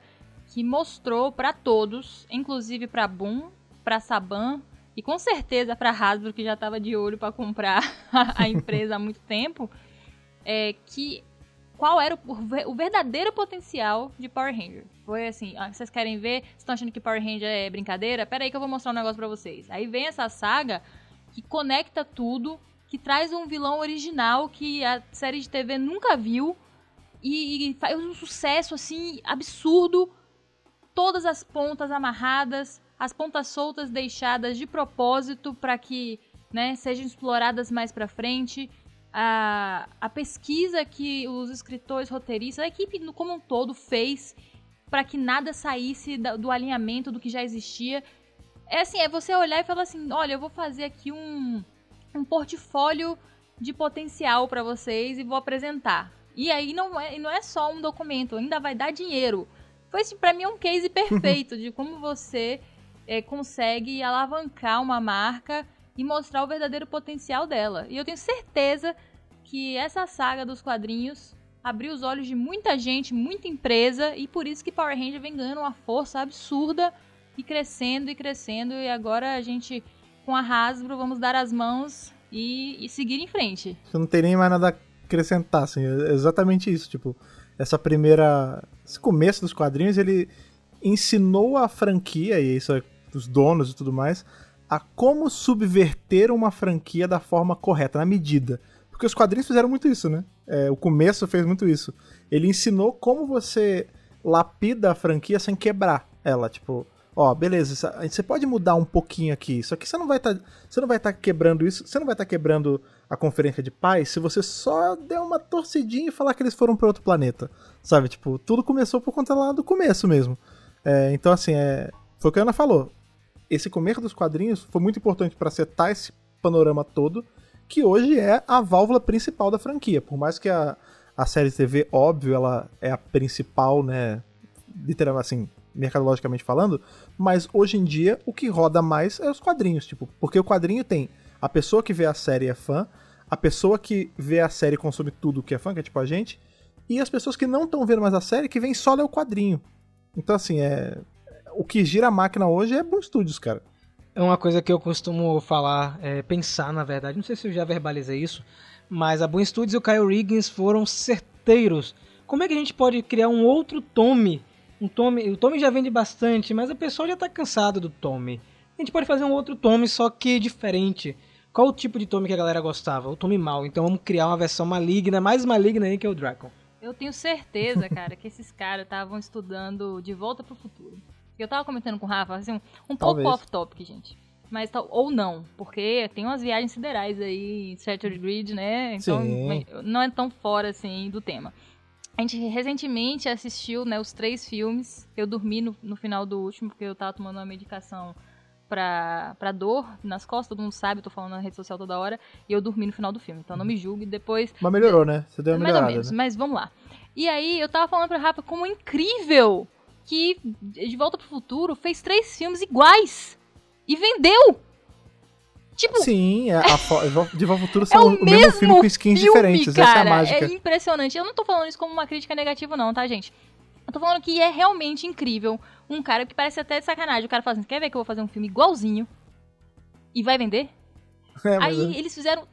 Speaker 3: que mostrou para todos, inclusive para Boom, para Saban e com certeza para Hasbro que já estava de olho para comprar *laughs* a empresa há muito tempo, é que qual era o, o, verdadeiro potencial de Power Ranger. Foi assim, ah, vocês querem ver? Vocês estão achando que Power Ranger é brincadeira? Pera aí que eu vou mostrar um negócio pra vocês. Aí vem essa saga que conecta tudo, que traz um vilão original que a série de TV nunca viu e, e faz um sucesso assim absurdo. Todas as pontas amarradas, as pontas soltas deixadas de propósito para que né, sejam exploradas mais pra frente. A, a, pesquisa que os escritores, roteiristas, a equipe como um todo fez para que nada saísse do, do, alinhamento do que já existia. É assim, é você olhar e falar assim, olha, eu vou fazer aqui um um portfólio de potencial para vocês e vou apresentar. E aí não é, não é só um documento, ainda vai dar dinheiro. Foi para mim um case perfeito *laughs* de como você é, consegue alavancar uma marca e mostrar o verdadeiro potencial dela. E eu tenho certeza que essa saga dos quadrinhos abriu os olhos de muita gente, muita empresa, e por isso que Power Ranger vem ganhando uma força absurda e crescendo e crescendo. E agora a gente, com a Hasbro, vamos dar as mãos e, e seguir em frente.
Speaker 1: Eu não tem nem mais nada a acrescentar, assim, é exatamente isso. Tipo, essa primeira. Esse começo dos quadrinhos, ele ensinou a franquia, e isso é dos donos e tudo mais, a como subverter uma franquia da forma correta, na medida. Porque os quadrinhos fizeram muito isso, né? É, o começo fez muito isso. Ele ensinou como você lapida a franquia sem quebrar ela. Tipo, ó, beleza, você pode mudar um pouquinho aqui. Só que você não vai estar, tá, você não vai estar tá quebrando isso. Você não vai estar tá quebrando a conferência de paz se você só der uma torcidinha e falar que eles foram para outro planeta, sabe? Tipo, tudo começou por conta lá do começo mesmo. É, então assim, é, foi o que a Ana falou esse começo dos quadrinhos foi muito importante para setar esse panorama todo, que hoje é a válvula principal da franquia. Por mais que a, a série TV, óbvio, ela é a principal, né? Literalmente assim, mercadologicamente falando, mas hoje em dia o que roda mais é os quadrinhos, tipo, porque o quadrinho tem a pessoa que vê a série é fã, a pessoa que vê a série consome tudo que é fã, que é tipo a gente, e as pessoas que não estão vendo mais a série que vem só ler o quadrinho. Então, assim, é o que gira a máquina hoje é Boom Studios, cara.
Speaker 2: É uma coisa que eu costumo falar, é, pensar na verdade, não sei se eu já verbalizei isso, mas a Boom Studios e o Kyle Riggins foram certeiros. Como é que a gente pode criar um outro Tommy? Um Tommy, o Tommy já vende bastante, mas o pessoal já tá cansado do Tommy. A gente pode fazer um outro Tommy, só que diferente. Qual o tipo de Tommy que a galera gostava? O Tommy mal. Então vamos criar uma versão maligna, mais maligna aí que é o Draco.
Speaker 3: Eu tenho certeza, cara, que esses caras estavam estudando De Volta pro Futuro. Eu tava comentando com o Rafa, assim, um, um pouco off-topic, gente. Mas, ou não, porque tem umas viagens siderais aí em Saturday Grid, né? Então, Sim. não é tão fora, assim, do tema. A gente recentemente assistiu, né, os três filmes. Eu dormi no, no final do último, porque eu tava tomando uma medicação pra, pra dor nas costas, todo mundo sabe, eu tô falando na rede social toda hora, e eu dormi no final do filme, então não me julgue, depois...
Speaker 1: Mas melhorou, né? Você deu uma
Speaker 3: melhorada,
Speaker 1: Mais ou
Speaker 3: menos,
Speaker 1: né?
Speaker 3: mas vamos lá. E aí, eu tava falando pro Rafa como incrível que De Volta pro Futuro fez três filmes iguais e vendeu. Tipo,
Speaker 1: Sim, é De Volta ao Futuro *laughs* são é o, o mesmo, filme com skins filme, diferentes. Cara, essa é a mágica.
Speaker 3: É impressionante. Eu não tô falando isso como uma crítica negativa, não, tá, gente? Eu tô falando que é realmente incrível um cara que parece até de sacanagem. O cara fala assim: quer ver que eu vou fazer um filme igualzinho? E vai vender? É, Aí é. eles fizeram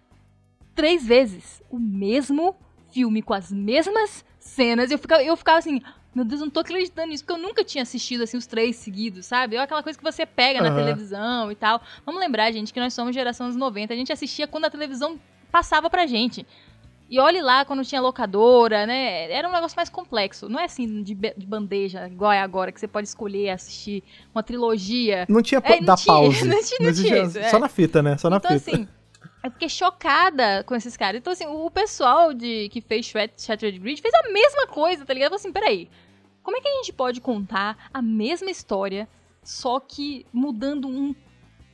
Speaker 3: três vezes o mesmo filme com as mesmas cenas. Eu ficava, eu ficava assim, meu Deus, eu não tô acreditando nisso, porque eu nunca tinha assistido, assim, os três seguidos, sabe? É aquela coisa que você pega uhum. na televisão e tal. Vamos lembrar, gente, que nós somos geração dos 90. A gente assistia quando a televisão passava pra gente. E olhe lá quando tinha locadora, né? Era um negócio mais complexo. Não é assim de, de bandeja, igual é agora, que você pode escolher assistir uma trilogia.
Speaker 1: Não tinha é, da *laughs* pause. Não tinha, não tinha, não tinha Só é. na fita, né? Só na
Speaker 3: então,
Speaker 1: fita.
Speaker 3: Assim, eu fiquei chocada com esses caras. Então, assim, o pessoal de, que fez Shattered Grid fez a mesma coisa, tá ligado? Falei assim, peraí, como é que a gente pode contar a mesma história, só que mudando um,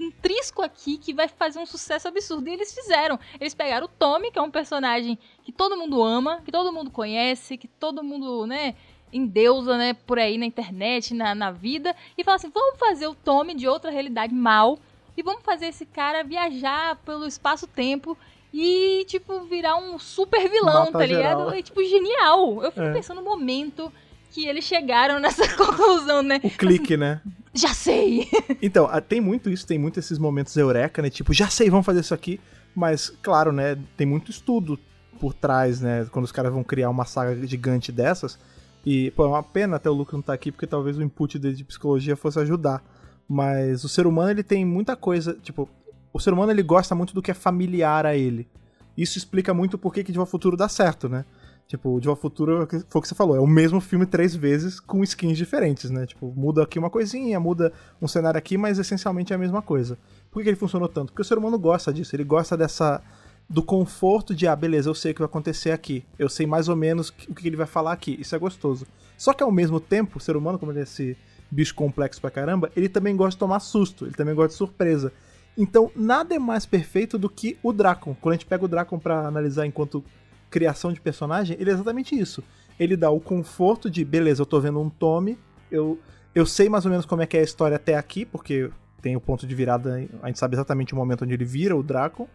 Speaker 3: um trisco aqui que vai fazer um sucesso absurdo? E eles fizeram. Eles pegaram o Tommy, que é um personagem que todo mundo ama, que todo mundo conhece, que todo mundo, né, endeusa, né, por aí na internet, na, na vida, e falaram assim, vamos fazer o Tommy de outra realidade mal e vamos fazer esse cara viajar pelo espaço-tempo e, tipo, virar um super vilão, Mata tá ligado? Geral. É, tipo, genial. Eu fico é. pensando no momento que eles chegaram nessa *laughs* conclusão, né?
Speaker 1: O clique, assim, né?
Speaker 3: Já sei! *laughs*
Speaker 1: então, tem muito isso, tem muito esses momentos eureka, né? Tipo, já sei, vamos fazer isso aqui. Mas, claro, né? Tem muito estudo por trás, né? Quando os caras vão criar uma saga gigante dessas. E, pô, é uma pena até o Lucas não estar tá aqui, porque talvez o input dele de psicologia fosse ajudar. Mas o ser humano, ele tem muita coisa, tipo, o ser humano ele gosta muito do que é familiar a ele. Isso explica muito por que De Volta ao Futuro dá certo, né? Tipo, o De Volta Futuro foi o que você falou, é o mesmo filme três vezes com skins diferentes, né? Tipo, muda aqui uma coisinha, muda um cenário aqui, mas essencialmente é a mesma coisa. Por que ele funcionou tanto? Porque o ser humano gosta disso, ele gosta dessa do conforto de, ah, beleza, eu sei o que vai acontecer aqui. Eu sei mais ou menos o que ele vai falar aqui. Isso é gostoso. Só que ao mesmo tempo, o ser humano, como é esse bicho complexo pra caramba, ele também gosta de tomar susto, ele também gosta de surpresa. Então, nada é mais perfeito do que o Dracon. Quando a gente pega o Dracon para analisar enquanto criação de personagem, ele é exatamente isso. Ele dá o conforto de, beleza, eu tô vendo um tome, eu, eu sei mais ou menos como é que é a história até aqui, porque tem o ponto de virada, a gente sabe exatamente o momento onde ele vira o Dracon.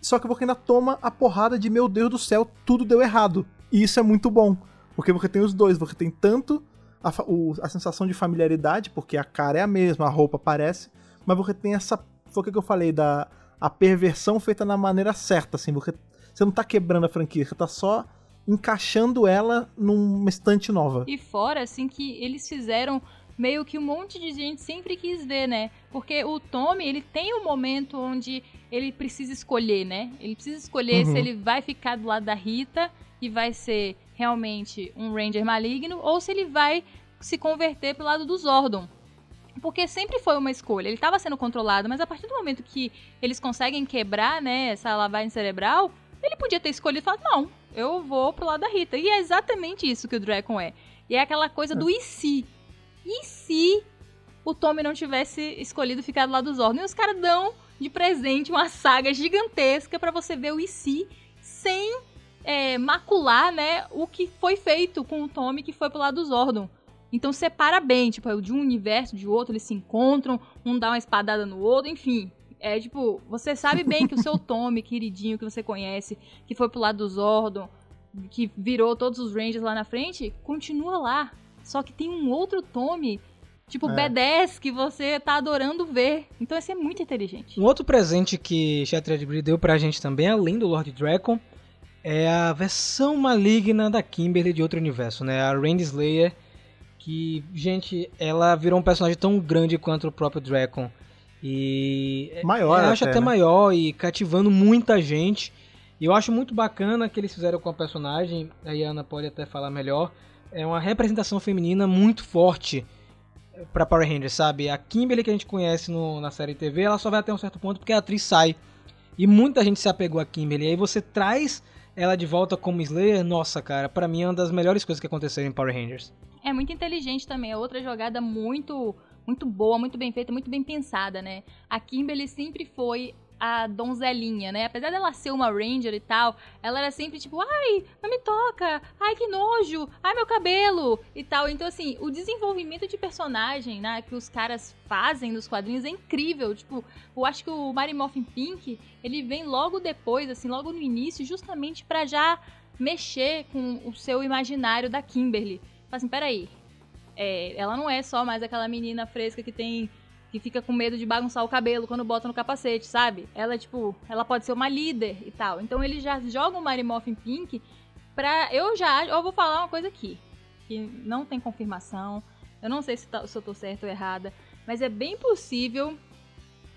Speaker 1: Só que você ainda toma a porrada de, meu Deus do céu, tudo deu errado. E isso é muito bom, porque você tem os dois, você tem tanto a, o, a sensação de familiaridade, porque a cara é a mesma, a roupa parece, mas você tem essa. Foi o que eu falei, da a perversão feita na maneira certa, assim. Você, você não tá quebrando a franquia, você tá só encaixando ela numa estante nova.
Speaker 3: E fora, assim, que eles fizeram meio que um monte de gente sempre quis ver, né? Porque o Tommy, ele tem um momento onde ele precisa escolher, né? Ele precisa escolher uhum. se ele vai ficar do lado da Rita e vai ser realmente um Ranger maligno ou se ele vai se converter pro lado do Zordon. Porque sempre foi uma escolha. Ele estava sendo controlado, mas a partir do momento que eles conseguem quebrar, né, essa lavagem cerebral, ele podia ter escolhido e falar: não, eu vou pro lado da Rita. E é exatamente isso que o Dragon é. E é aquela coisa do e se. E se o Tommy não tivesse escolhido ficar do lado dos Zordon? E os caras dão de presente uma saga gigantesca para você ver o e se sem é, macular, né, o que foi feito com o Tommy que foi pro lado dos Zordon. Então separa bem, tipo, é de um universo de outro, eles se encontram, um dá uma espadada no outro, enfim. É tipo, você sabe bem que o seu *laughs* Tommy, queridinho, que você conhece, que foi pro lado do Zordon, que virou todos os Rangers lá na frente, continua lá. Só que tem um outro Tommy, tipo é. B10, que você tá adorando ver. Então esse é muito inteligente.
Speaker 2: Um outro presente que Shattered Breed deu pra gente também, além do Lord Dragon, é a versão maligna da Kimberly de outro universo, né? A Randy Slayer que, gente, ela virou um personagem tão grande quanto o próprio Dragon. E
Speaker 1: maior,
Speaker 2: eu acho até, até né? maior e cativando muita gente. E eu acho muito bacana que eles fizeram com a personagem, a Ana pode até falar melhor. É uma representação feminina muito forte para Power Rangers, sabe? A Kimberly que a gente conhece no, na série TV, ela só vai até um certo ponto porque a atriz sai. E muita gente se apegou a Kimberly. E aí você traz ela de volta como Slayer, nossa, cara, para mim é uma das melhores coisas que aconteceram em Power Rangers.
Speaker 3: É muito inteligente também, é outra jogada muito muito boa, muito bem feita, muito bem pensada, né? A Kimberly sempre foi a donzelinha, né? Apesar dela ser uma ranger e tal, ela era sempre tipo, ai, não me toca, ai que nojo, ai meu cabelo e tal. Então assim, o desenvolvimento de personagem, né, que os caras fazem nos quadrinhos é incrível. Tipo, eu acho que o Mary Morphin Pink, ele vem logo depois, assim, logo no início, justamente para já mexer com o seu imaginário da Kimberly. Fala assim, peraí, é, ela não é só mais aquela menina fresca que tem que fica com medo de bagunçar o cabelo quando bota no capacete, sabe? Ela, tipo, ela pode ser uma líder e tal. Então eles já jogam o Mary Morphin Pink pra. Eu já. Eu vou falar uma coisa aqui. Que não tem confirmação. Eu não sei se, tá, se eu tô certo ou errada. Mas é bem possível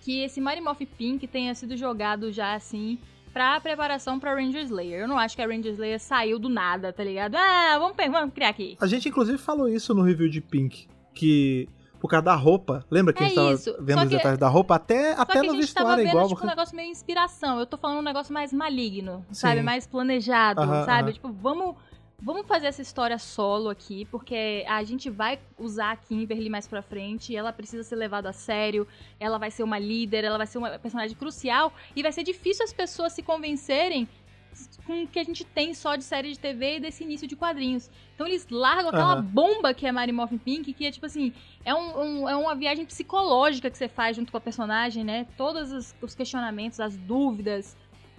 Speaker 3: que esse Mary Morphin Pink tenha sido jogado já assim pra preparação pra Ranger Slayer. Eu não acho que a Ranger Slayer saiu do nada, tá ligado? Ah, vamos, vamos criar aqui.
Speaker 1: A gente inclusive falou isso no review de Pink. Que por causa da roupa. Lembra que é a gente isso. tava vendo os detalhes da roupa? Até, até no vestuário é igual.
Speaker 3: Tipo, um negócio meio inspiração. Eu tô falando um negócio mais maligno, Sim. sabe? Mais planejado, uh -huh, sabe? Uh -huh. Tipo, vamos. Vamos fazer essa história solo aqui, porque a gente vai usar a Kimberly mais pra frente, ela precisa ser levada a sério, ela vai ser uma líder, ela vai ser uma personagem crucial, e vai ser difícil as pessoas se convencerem com o que a gente tem só de série de TV e desse início de quadrinhos. Então eles largam aquela uhum. bomba que é Mary Morphin Pink, que é tipo assim, é, um, um, é uma viagem psicológica que você faz junto com a personagem, né? Todos os, os questionamentos, as dúvidas,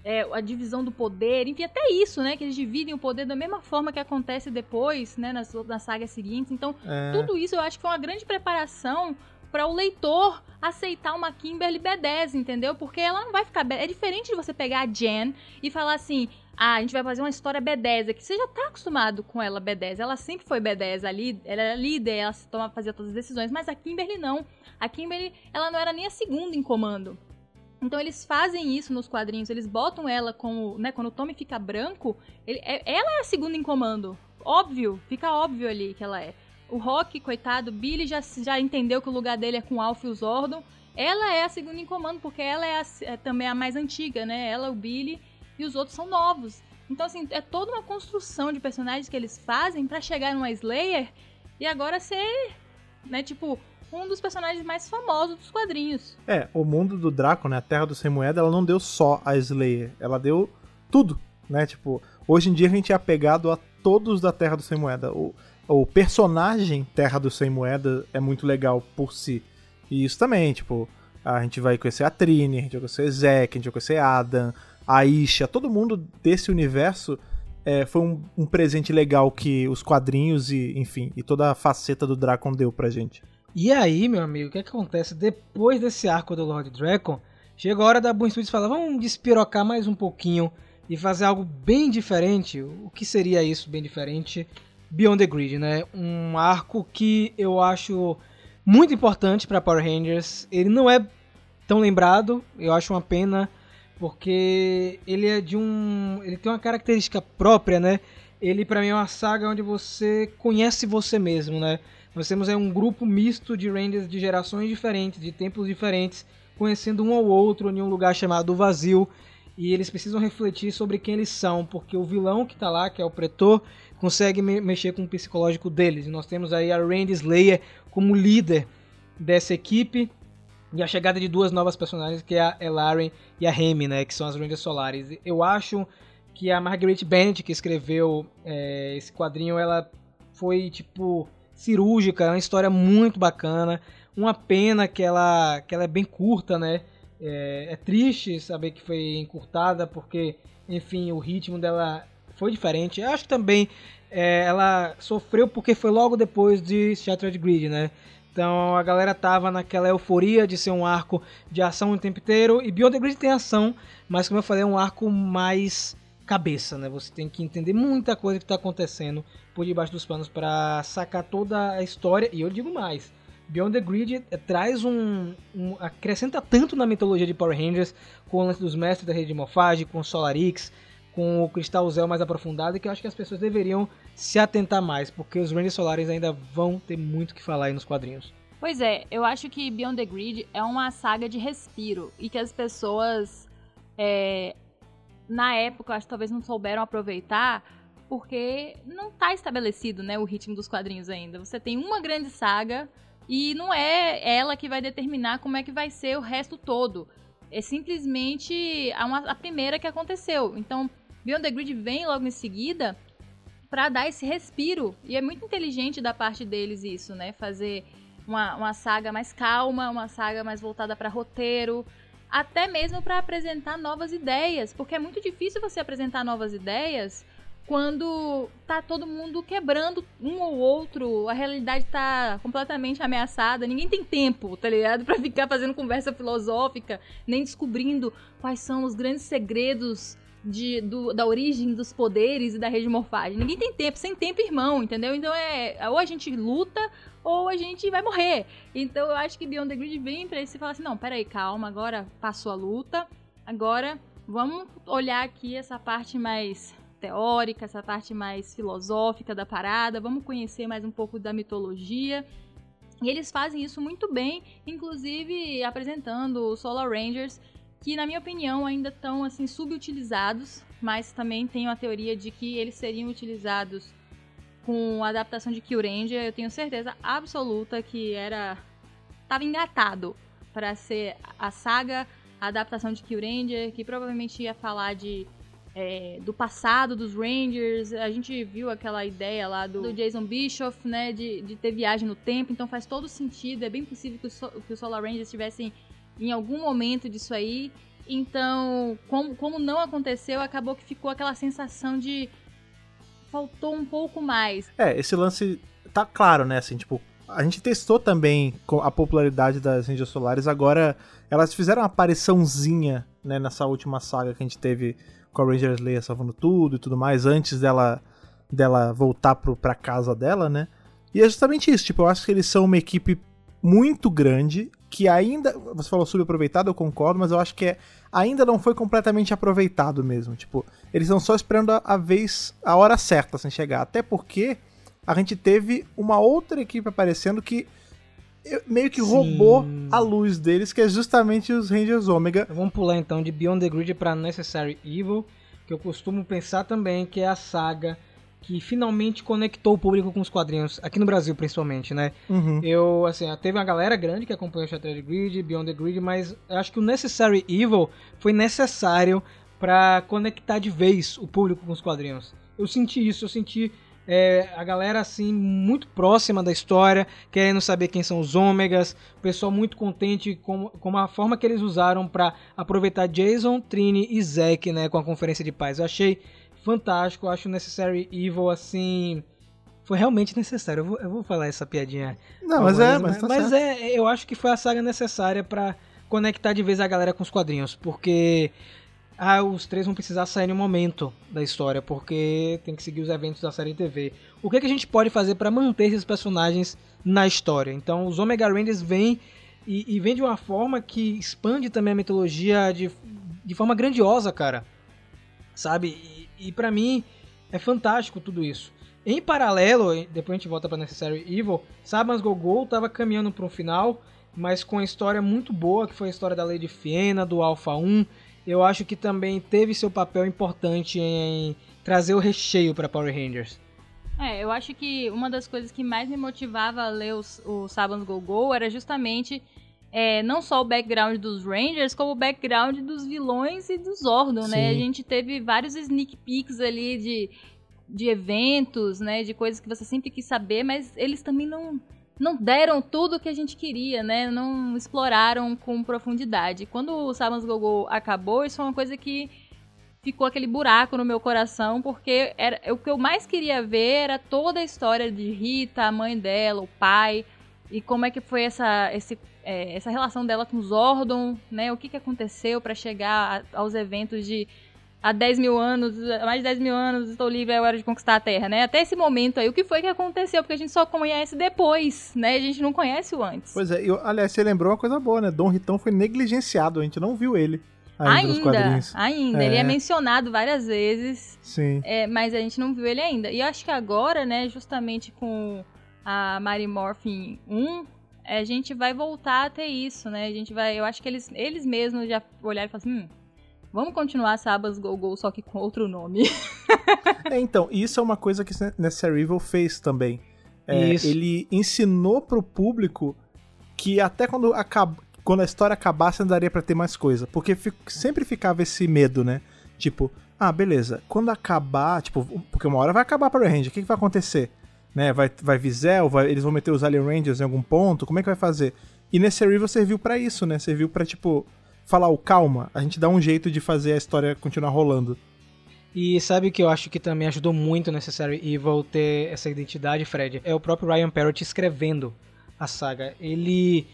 Speaker 3: é, a divisão do poder, enfim, até isso, né? Que eles dividem o poder da mesma forma que acontece depois, né? Nas, nas sagas seguintes. Então, é. tudo isso eu acho que foi uma grande preparação para o leitor aceitar uma Kimberly B10, entendeu? Porque ela não vai ficar. É diferente de você pegar a Jen e falar assim: ah, a gente vai fazer uma história B10 aqui. Você já tá acostumado com ela B10. Ela sempre foi B10 ali, ela era líder, ela toma, fazia todas as decisões, mas a Kimberly não. A Kimberly, ela não era nem a segunda em comando. Então eles fazem isso nos quadrinhos, eles botam ela como, né, quando o Tommy fica branco, ele, é, ela é a segunda em comando. Óbvio, fica óbvio ali que ela é. O Rock, coitado, Billy já, já entendeu que o lugar dele é com Alf e o Zordon. Ela é a segunda em comando, porque ela é, a, é também a mais antiga, né? Ela, o Billy e os outros são novos. Então, assim, é toda uma construção de personagens que eles fazem para chegar numa Slayer e agora ser, né, tipo, um dos personagens mais famosos dos quadrinhos.
Speaker 1: É, o mundo do Draco, né, a Terra do Sem Moeda, ela não deu só a Slayer, ela deu tudo, né? Tipo, hoje em dia a gente é apegado a todos da Terra do Sem Moeda. O, o personagem Terra do Sem Moeda é muito legal por si. E isso também, tipo, a gente vai conhecer a Trini, a gente vai conhecer Zack, a gente vai conhecer Adam, a Isha, todo mundo desse universo é, foi um, um, presente legal que os quadrinhos e, enfim, e toda a faceta do Dracon deu pra gente.
Speaker 2: E aí, meu amigo, o que, é que acontece? Depois desse arco do Lord Dracon, chega a hora da Boom Studios falar, vamos despirocar mais um pouquinho e fazer algo bem diferente. O que seria isso, bem diferente? Beyond the Grid, né? Um arco que eu acho muito importante para Power Rangers. Ele não é tão lembrado, eu acho uma pena, porque ele é de um, ele tem uma característica própria, né? Ele para mim é uma saga onde você conhece você mesmo, né? Nós temos é um grupo misto de Rangers de gerações diferentes, de tempos diferentes, conhecendo um ou outro em um lugar chamado Vazio, e eles precisam refletir sobre quem eles são, porque o vilão que está lá, que é o Pretor, consegue me mexer com o psicológico deles. E nós temos aí a Randy Slayer como líder dessa equipe. E a chegada de duas novas personagens, que é a Elaren e a Remy, né, que são as Rangers Solares. Eu acho que a Margaret Bennett, que escreveu é, esse quadrinho, ela foi, tipo, cirúrgica, é uma história muito bacana. Uma pena que ela, que ela é bem curta, né? É, é, triste saber que foi encurtada, porque, enfim, o ritmo dela foi diferente. Eu acho que também é, ela sofreu porque foi logo depois de Shattered Grid, né? Então a galera tava naquela euforia de ser um arco de ação o tempo inteiro. E Beyond the Grid tem ação, mas como eu falei, é um arco mais cabeça, né? Você tem que entender muita coisa que está acontecendo por debaixo dos panos para sacar toda a história. E eu digo mais, Beyond the Grid é, traz um, um, acrescenta tanto na mitologia de Power Rangers com o lance dos mestres da rede de morfagem, com o Solarix, com o Cristal Zel mais aprofundado, que eu acho que as pessoas deveriam se atentar mais, porque os Rangers Solares ainda vão ter muito que falar aí nos quadrinhos.
Speaker 3: Pois é, eu acho que Beyond the Grid é uma saga de respiro e que as pessoas é, na época acho que talvez não souberam aproveitar porque não está estabelecido né, o ritmo dos quadrinhos ainda. Você tem uma grande saga e não é ela que vai determinar como é que vai ser o resto todo. É simplesmente a, uma, a primeira que aconteceu. Então, Beyond the Grid vem logo em seguida para dar esse respiro. E é muito inteligente da parte deles isso, né? Fazer uma, uma saga mais calma, uma saga mais voltada para roteiro, até mesmo para apresentar novas ideias, porque é muito difícil você apresentar novas ideias quando tá todo mundo quebrando um ou outro, a realidade tá completamente ameaçada, ninguém tem tempo, tá ligado? *laughs* Pra ficar fazendo conversa filosófica, nem descobrindo quais são os grandes segredos de, do, da origem dos poderes e da rede morfagem. Ninguém tem tempo, sem tempo, irmão, entendeu? Então é. Ou a gente luta, ou a gente vai morrer. Então eu acho que Beyond the Grid vem pra isso e falar assim: não, peraí, calma, agora passou a luta, agora vamos olhar aqui essa parte mais teórica, essa parte mais filosófica da parada, vamos conhecer mais um pouco da mitologia. E eles fazem isso muito bem, inclusive apresentando os Solar Rangers, que na minha opinião ainda estão assim subutilizados, mas também tenho a teoria de que eles seriam utilizados com a adaptação de Kyuranger. Eu tenho certeza absoluta que era estava engatado para ser a saga, a adaptação de Kyuranger, que provavelmente ia falar de é, do passado dos Rangers. A gente viu aquela ideia lá do, do Jason Bischoff, né, de, de, ter viagem no tempo, então faz todo sentido. É bem possível que, o, que os Solar Rangers estivessem em algum momento disso aí. Então, como, como não aconteceu, acabou que ficou aquela sensação de faltou um pouco mais.
Speaker 1: É, esse lance tá claro, né? Assim, tipo, a gente testou também a popularidade das Rangers Solares. Agora, elas fizeram uma apariçãozinha, né, nessa última saga que a gente teve com a Ranger Leia salvando tudo e tudo mais, antes dela dela voltar pro, pra casa dela, né? E é justamente isso, tipo, eu acho que eles são uma equipe muito grande, que ainda, você falou subaproveitado, eu concordo, mas eu acho que é, ainda não foi completamente aproveitado mesmo, tipo, eles estão só esperando a, a vez, a hora certa sem chegar, até porque a gente teve uma outra equipe aparecendo que meio que Sim. roubou a luz deles, que é justamente os Rangers Omega.
Speaker 2: Vamos pular então de Beyond the Grid para Necessary Evil, que eu costumo pensar também que é a saga que finalmente conectou o público com os quadrinhos, aqui no Brasil principalmente, né? Uhum. Eu, assim, teve uma galera grande que acompanhou Shattered Grid, Beyond the Grid, mas acho que o Necessary Evil foi necessário para conectar de vez o público com os quadrinhos. Eu senti isso, eu senti é, a galera assim muito próxima da história, querendo saber quem são os ômegas, o pessoal muito contente com, com a forma que eles usaram para aproveitar Jason, Trini e Zack, né, com a conferência de paz. Eu achei fantástico. Eu acho Necessary Evil, assim. Foi realmente necessário. Eu vou, eu vou falar essa piadinha.
Speaker 1: Não, mas é, mas,
Speaker 2: tá mas é, eu acho que foi a saga necessária para conectar de vez a galera com os quadrinhos, porque ah, os três vão precisar sair em um momento da história, porque tem que seguir os eventos da série TV. O que, é que a gente pode fazer para manter esses personagens na história? Então, os Omega Rangers vêm e, e vêm de uma forma que expande também a mitologia de, de forma grandiosa, cara. Sabe? E para mim é fantástico tudo isso. Em paralelo, depois a gente volta para Necessary Evil, Sabans Gogol estava caminhando para um final, mas com uma história muito boa, que foi a história da Lady Fiena, do Alpha 1. Eu acho que também teve seu papel importante em trazer o recheio para Power Rangers.
Speaker 3: É, eu acho que uma das coisas que mais me motivava a ler os, o Sabans Gogol era justamente é, não só o background dos Rangers, como o background dos vilões e dos Zordon, né? A gente teve vários sneak peeks ali de, de eventos, né? De coisas que você sempre quis saber, mas eles também não, não deram tudo o que a gente queria, né? Não exploraram com profundidade. Quando o Sabans Gogo acabou, isso foi uma coisa que ficou aquele buraco no meu coração, porque era, o que eu mais queria ver era toda a história de Rita, a mãe dela, o pai, e como é que foi essa, esse é, essa relação dela com Zordon, né? O que, que aconteceu para chegar a, aos eventos de há 10 mil anos, mais de 10 mil anos, estou livre, é hora de conquistar a Terra, né? Até esse momento aí, o que foi que aconteceu? Porque a gente só conhece depois, né? A gente não conhece o antes.
Speaker 1: Pois é, eu, aliás, você lembrou uma coisa boa, né? Dom Ritão foi negligenciado, a gente não viu ele. Ainda,
Speaker 3: ainda, ainda. É. ele é mencionado várias vezes.
Speaker 1: Sim.
Speaker 3: É, mas a gente não viu ele ainda. E eu acho que agora, né, justamente com a Mary Morphin 1, a gente vai voltar a ter isso, né? A gente vai, eu acho que eles, eles mesmos já olharam e falaram assim, hum, vamos continuar Sabas Go Go só que com outro nome. *laughs*
Speaker 1: é, então, isso é uma coisa que Necessary Evil fez também. É, ele ensinou pro público que até quando, acaba, quando a história acabasse não daria para ter mais coisa, porque fico, sempre ficava esse medo, né? Tipo, ah, beleza, quando acabar, tipo, porque uma hora vai acabar para o Ranger, o que, que vai acontecer? né? Vai, vai Vizel, vai, eles vão meter os Alien Rangers em algum ponto, como é que vai fazer? E nesse Rival serviu para isso, né? Serviu para tipo, falar, o calma, a gente dá um jeito de fazer a história continuar rolando.
Speaker 2: E sabe que eu acho que também ajudou muito Necessary Evil ter essa identidade, Fred? É o próprio Ryan Parrott escrevendo a saga. Ele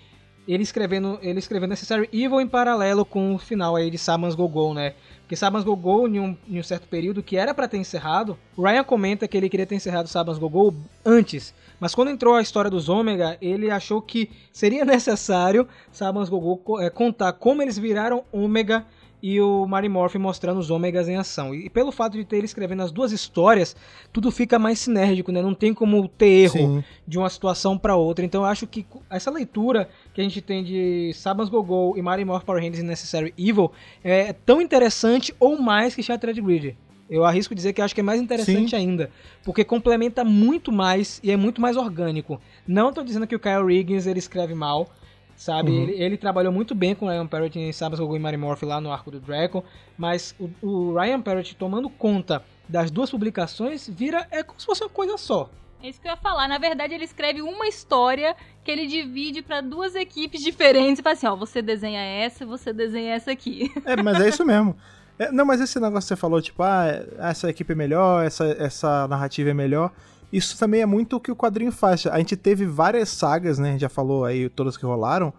Speaker 2: ele escrevendo, ele escrevendo Necessary Evil em paralelo com o final aí de Saman's Go-Go, né? Porque Sabans Gogol, em um, em um certo período que era para ter encerrado, o Ryan comenta que ele queria ter encerrado Sabans Gogol antes, mas quando entrou a história dos Ômega, ele achou que seria *laughs* necessário Sabans Gogol é, contar como eles viraram Ômega e o Mary Morphy mostrando os ômegas em ação. E pelo fato de ter ele escrevendo as duas histórias, tudo fica mais sinérgico, né? Não tem como ter erro Sim. de uma situação para outra. Então eu acho que essa leitura que a gente tem de Sabans Gogol e Mary Morphy Power Rangers Necessary Evil é tão interessante ou mais que Shattered Grid. Eu arrisco dizer que acho que é mais interessante Sim. ainda, porque complementa muito mais e é muito mais orgânico. Não estou dizendo que o Kyle Riggins ele escreve mal, sabe? Uhum. Ele, ele, trabalhou muito bem com o Ryan Parrott em Sabas Gogo e Mary Morphy lá no arco do Draco, mas o, o Ryan Parrott tomando conta das duas publicações vira é como se fosse uma coisa só.
Speaker 3: É isso que eu ia falar. Na verdade, ele escreve uma história que ele divide para duas equipes diferentes e fala assim: ó, você desenha essa, você desenha essa aqui.
Speaker 1: É, mas é isso mesmo. *laughs* É, não, mas esse negócio que você falou, tipo, ah, essa equipe é melhor, essa, essa narrativa é melhor isso também é muito o que o quadrinho faz. A gente teve várias sagas, né? A gente já falou aí todas que rolaram.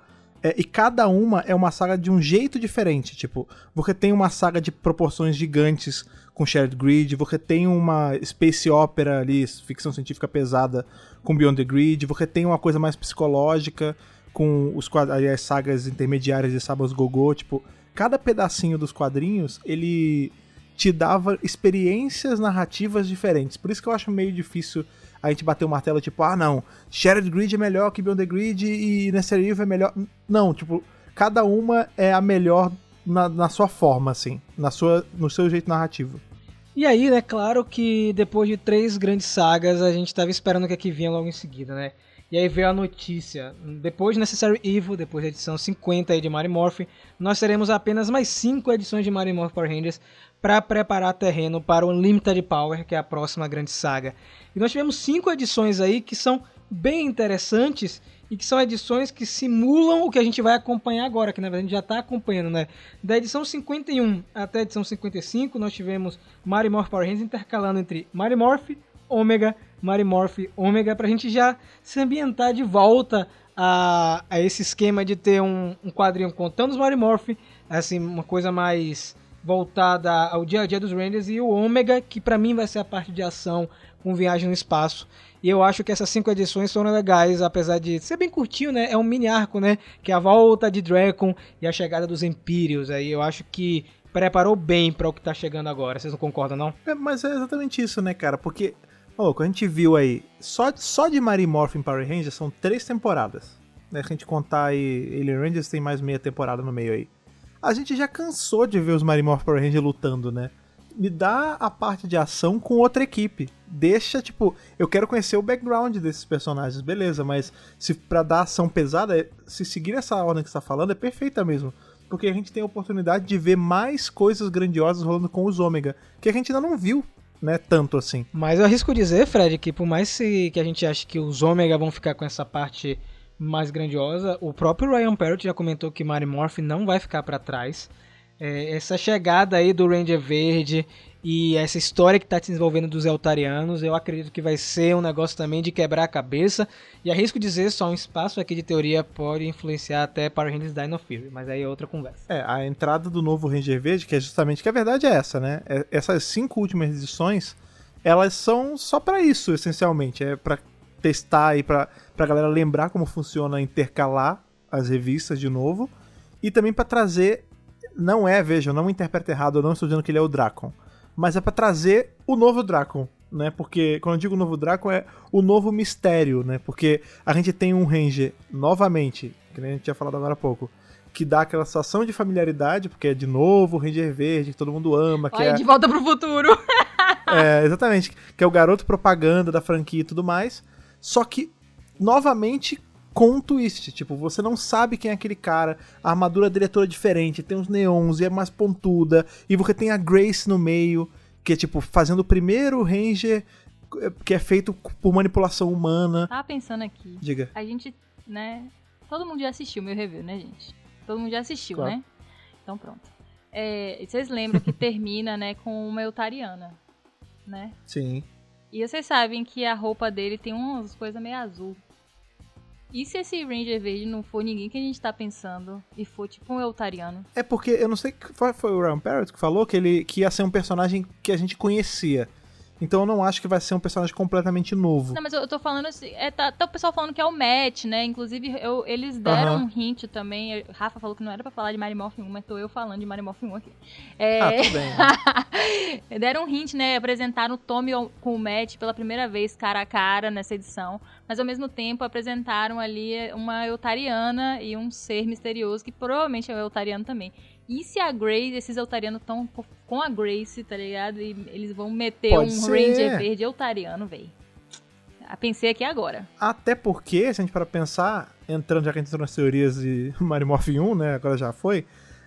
Speaker 1: É, e cada uma é uma saga de um jeito diferente. Tipo, você tem uma saga de proporções gigantes com Shared Grid, você tem uma space opera ali, ficção científica pesada com Beyond the Grid, você tem uma coisa mais psicológica com os as sagas intermediárias de Sabas Gogô, tipo, cada pedacinho dos quadrinhos, ele te dava experiências narrativas diferentes. Por isso que eu acho meio difícil a gente bater o martelo, tipo, ah, não, Shared Grid é melhor que Beyond the Grid e Necessary Evil é melhor. Não, tipo, cada uma é a melhor na, na sua forma, assim, na sua, no seu jeito narrativo.
Speaker 2: E aí, né, claro que depois de três grandes sagas, a gente estava esperando que aqui vinha logo em seguida, né? E aí veio a notícia. Depois de Necessary Evil, depois da edição 50 aí de Mario Morph, nós teremos apenas mais 5 edições de Mario Morph Power Rangers para preparar terreno para o Unlimited Power, que é a próxima grande saga. E nós tivemos 5 edições aí que são bem interessantes e que são edições que simulam o que a gente vai acompanhar agora, que na verdade a gente já está acompanhando, né? Da edição 51 até a edição 55, nós tivemos Mario Morph Power Rangers intercalando entre Mario Morph, Ômega, Marimorph Ômega, pra gente já se ambientar de volta a, a esse esquema de ter um, um quadrinho contando os Marimorph, assim, uma coisa mais voltada ao dia a dia dos Rangers, e o Ômega, que para mim vai ser a parte de ação com viagem no espaço. E eu acho que essas cinco edições foram legais, apesar de ser bem curtinho, né? É um mini arco, né? Que é a volta de Dragon e a chegada dos Empíreos. Aí eu acho que preparou bem para o que tá chegando agora. Vocês não concordam, não?
Speaker 1: É, mas é exatamente isso, né, cara? Porque Oh, a gente viu aí, só, só de Mary Morphin Power Rangers são três temporadas. Né? Se a gente contar aí Alien Rangers, tem mais meia temporada no meio aí. A gente já cansou de ver os Mary Morphin Power Rangers lutando, né? Me dá a parte de ação com outra equipe. Deixa, tipo, eu quero conhecer o background desses personagens, beleza, mas se pra dar ação pesada, se seguir essa ordem que você tá falando, é perfeita mesmo. Porque a gente tem a oportunidade de ver mais coisas grandiosas rolando com os Ômega, que a gente ainda não viu né, tanto assim.
Speaker 2: Mas eu arrisco dizer, Fred, que por mais que a gente ache que os Ômega vão ficar com essa parte mais grandiosa, o próprio Ryan Parrott já comentou que Mary Morph não vai ficar para trás. É, essa chegada aí do Ranger Verde e essa história que está se desenvolvendo dos Eltarianos, eu acredito que vai ser um negócio também de quebrar a cabeça. E arrisco dizer, só um espaço aqui de teoria pode influenciar até Power Rangers Dino Fury, mas aí é outra conversa.
Speaker 1: É, a entrada do novo Ranger Verde, que é justamente que a verdade é essa, né? É, essas cinco últimas edições, elas são só para isso, essencialmente. É para testar e para pra galera lembrar como funciona intercalar as revistas de novo. E também para trazer. Não é, vejam, não me interprete errado, eu não estou dizendo que ele é o Dracon mas é para trazer o novo Dracon, né? Porque quando eu digo novo Dracon é o novo mistério, né? Porque a gente tem um Ranger novamente, que nem a gente tinha falado agora há pouco, que dá aquela sensação de familiaridade, porque é de novo o Ranger Verde, que todo mundo ama, que
Speaker 3: Olha,
Speaker 1: é
Speaker 3: de volta pro futuro. *laughs*
Speaker 1: é, exatamente, que é o garoto propaganda da franquia e tudo mais. Só que novamente com um twist. Tipo, você não sabe quem é aquele cara, a armadura dele é toda diferente, tem uns neons e é mais pontuda, e você tem a Grace no meio, que é tipo, fazendo o primeiro Ranger eh, que é feito por manipulação humana.
Speaker 3: Tava pensando aqui.
Speaker 1: Diga.
Speaker 3: A gente, né? Todo mundo já assistiu meu review, né, gente? Todo mundo já assistiu,
Speaker 1: Claro.
Speaker 3: né? Então pronto. É, vocês lembram que *laughs* termina, né, com uma eutariana, né?
Speaker 1: Sim.
Speaker 3: E vocês sabem que a roupa dele tem umas coisas meio azul. E se esse Ranger Verde não for ninguém que a gente tá pensando e for tipo um eutariano?
Speaker 1: É porque eu não sei que foi, foi o Ryan Parrott que falou que ele que ia ser um personagem que a gente conhecia. Então eu não acho que vai ser um personagem completamente novo.
Speaker 3: Não, mas eu, eu tô falando assim, é, tá, tá o pessoal falando que é o Matt, né? Inclusive, eu- eles deram
Speaker 1: Aham.
Speaker 3: um hint também. Eu- Rafa falou que não era pra falar de Mary Morphin 1, mas tô eu falando de Mary Morphin 1 aqui. É,
Speaker 1: Ah, tudo bem. *laughs*
Speaker 3: deram um hint, né? Apresentaram o Tommy com o Matt pela primeira vez, cara a cara, nessa edição. Mas ao mesmo tempo apresentaram ali uma Eutariana e um ser misterioso, que provavelmente é o Eutariano também. E se a Grace, esses Eutarianos estão com a Grace, tá ligado? E eles vão meter
Speaker 1: Pode
Speaker 3: um
Speaker 1: ser.
Speaker 3: Ranger verde Eutariano, véi. Ah, Pensei aqui agora.
Speaker 1: Até porque, se a gente para pensar, entrando já que a gente entrou nas teorias de *laughs* Mario Morphin 1, né, agora já foi,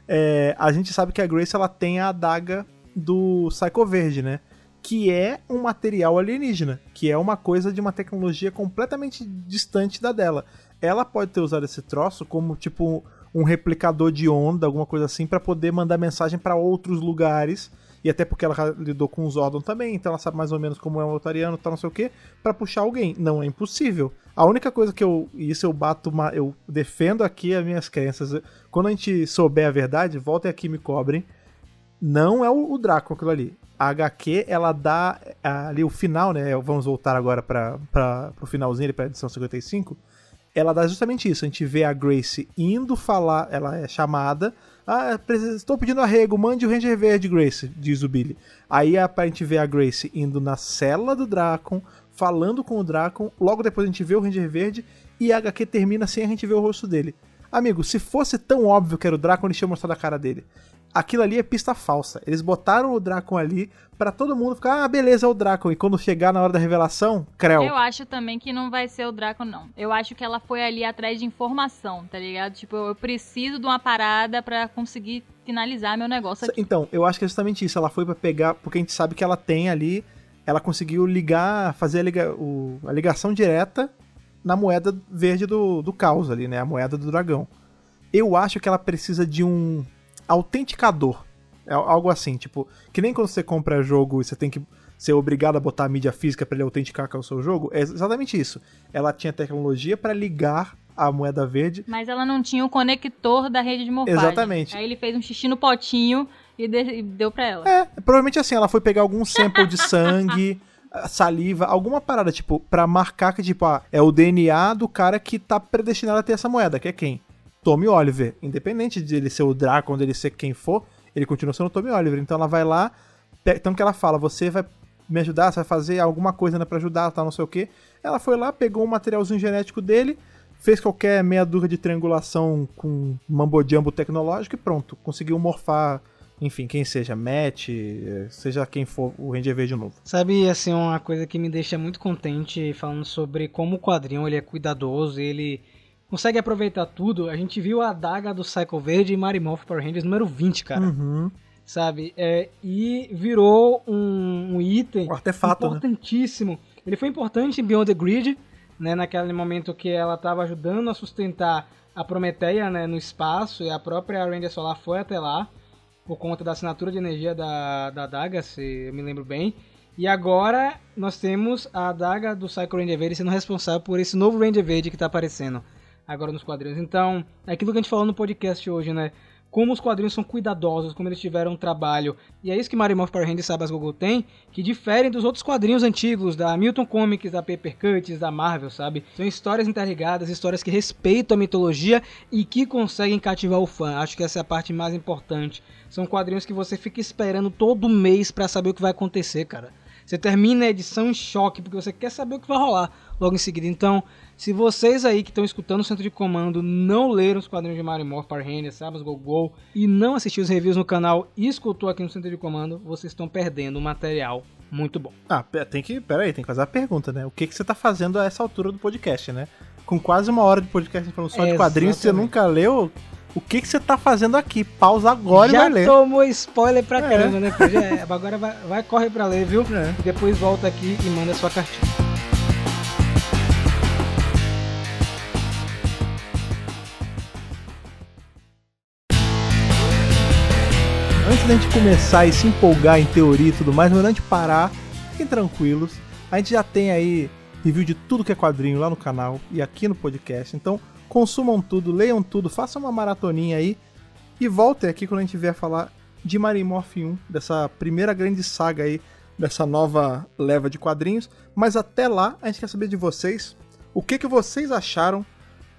Speaker 1: é, a gente sabe que a Grace ela tem a adaga do Psycho Verde, né? Que é um material alienígena, que é uma coisa de uma tecnologia completamente distante da dela. Ela pode ter usado esse troço como tipo um replicador de onda, alguma coisa assim, para poder mandar mensagem para outros lugares. E até porque ela lidou com os Zordon também, então ela sabe mais ou menos como é um otariano, tal, não sei o que, para puxar alguém. Não é impossível. A única coisa que eu. Isso eu bato. Uma, eu defendo aqui as minhas crenças. Quando a gente souber a verdade, voltem aqui e me cobrem. Não é o, o Draco aquilo ali. A HQ, ela dá ali o final, né? Vamos voltar agora para o finalzinho, para a edição 55 ela dá justamente isso. A gente vê a Grace indo falar, ela é chamada. Ah, estou pedindo arrego, mande o Ranger Verde, Grace, diz o Billy. Aí a, a gente vê a Grace indo na cela do Dracon, falando com o Dracon. Logo depois a gente vê o Ranger Verde e a HQ termina sem a gente ver o rosto dele. Amigo, se fosse tão óbvio que era o Dracon, ele tinha mostrado a cara dele. Aquilo ali é pista falsa. Eles botaram o Dracon ali para todo mundo ficar, ah, beleza, é o Dracon. E quando chegar na hora da revelação, Creu.
Speaker 3: Eu acho também que não vai ser o Dracon, não. Eu acho que ela foi ali atrás de informação, tá ligado? Tipo, eu preciso de uma parada para conseguir finalizar meu negócio aqui.
Speaker 1: Então, eu acho que é justamente isso. Ela foi para pegar, porque a gente sabe que ela tem ali, ela conseguiu ligar, fazer a, liga, o, a ligação direta na moeda verde do, do caos ali, né? A moeda do dragão. Eu acho que ela precisa de um autenticador. É algo assim, tipo, que nem quando você compra jogo e você tem que ser obrigado a botar a mídia física para ele autenticar que é o seu jogo. É exatamente isso. Ela tinha tecnologia para ligar a moeda verde.
Speaker 3: Mas ela não tinha o conector da rede de morfagem.
Speaker 1: Exatamente.
Speaker 3: Aí ele fez um xixi no potinho e, de, e deu pra ela.
Speaker 1: É, provavelmente assim, ela foi pegar algum sample de sangue, *laughs* saliva, alguma parada, tipo, pra marcar que, tipo, ah, é o DNA do cara que tá predestinado a ter essa moeda, que é quem? Tommy Oliver. Independente de ele ser o Draco, de ele ser quem for, ele continua sendo o Tommy Oliver. Então ela vai lá, então que ela fala, você vai me ajudar, você vai fazer alguma coisa né, para ajudar, tá, não sei o que. Ela foi lá, pegou um materialzinho genético dele, fez qualquer meia dúzia de triangulação com mambo-jumbo tecnológico e pronto, conseguiu morfar enfim, quem seja, Matt, seja quem for o Ranger Verde novo.
Speaker 2: Sabe, assim, uma coisa que me deixa muito contente falando sobre como o quadrinho ele é cuidadoso, ele consegue aproveitar tudo. A gente viu a adaga do Cycle Verde e Marimorph Power Rangers número 20, cara.
Speaker 1: Uhum.
Speaker 2: Sabe? É, e virou um, um item
Speaker 1: um artefato,
Speaker 2: né? importantíssimo. Né? Ele foi importante em Beyond the Grid, né, naquele momento que ela estava ajudando a sustentar a Prometeia né, no espaço e a própria Ranger Solar foi até lá por conta da assinatura de energia da, da adaga, se eu me lembro bem. E agora nós temos a adaga do Cycle Ranger Verde sendo responsável por esse novo Ranger Verde que está aparecendo agora nos quadrinhos. Então, é aquilo que a gente falou no podcast hoje, né? Como os quadrinhos são cuidadosos, como eles tiveram um trabalho. E é isso que Mario Morph Power Rangers Sabas Google tem, que diferem dos outros quadrinhos antigos, da Milton Comics, da Paper Cuts, da Marvel, sabe? São histórias interligadas, histórias que respeitam a mitologia e que conseguem cativar o fã. Acho que essa é a parte mais importante. São quadrinhos que você fica esperando todo mês para saber o que vai acontecer, cara. Você termina a edição em choque, porque você quer saber o que vai rolar logo em seguida. Então, se vocês aí que estão escutando o Centro de Comando não leram os quadrinhos de Mario Morph, Power Rangers, Sabas Go Go e não assistiu os reviews no canal e escutou aqui no Centro de Comando, vocês estão perdendo um material muito bom.
Speaker 1: Ah, tem que, peraí, tem que fazer a pergunta, né? O que, que você está fazendo a essa altura do podcast, né? Com quase uma hora de podcast falando só é, de quadrinhos, exatamente. você nunca leu o que, que você tá fazendo aqui? Pausa agora
Speaker 2: Já
Speaker 1: e vai ler.
Speaker 2: Já tomou spoiler pra é. caramba, né? Já, agora vai, vai correr pra ler, viu? É. E depois volta aqui e manda sua cartinha.
Speaker 1: Antes da gente começar e se empolgar em teoria e tudo mais, melhor a gente parar, fiquem tranquilos. A gente já tem aí review de tudo que é quadrinho lá no canal e aqui no podcast. Então, consumam tudo, leiam tudo, façam uma maratoninha aí e voltem aqui quando a gente vier falar de Marimorph 1, dessa primeira grande saga aí, dessa nova leva de quadrinhos. Mas até lá, a gente quer saber de vocês o que, que vocês acharam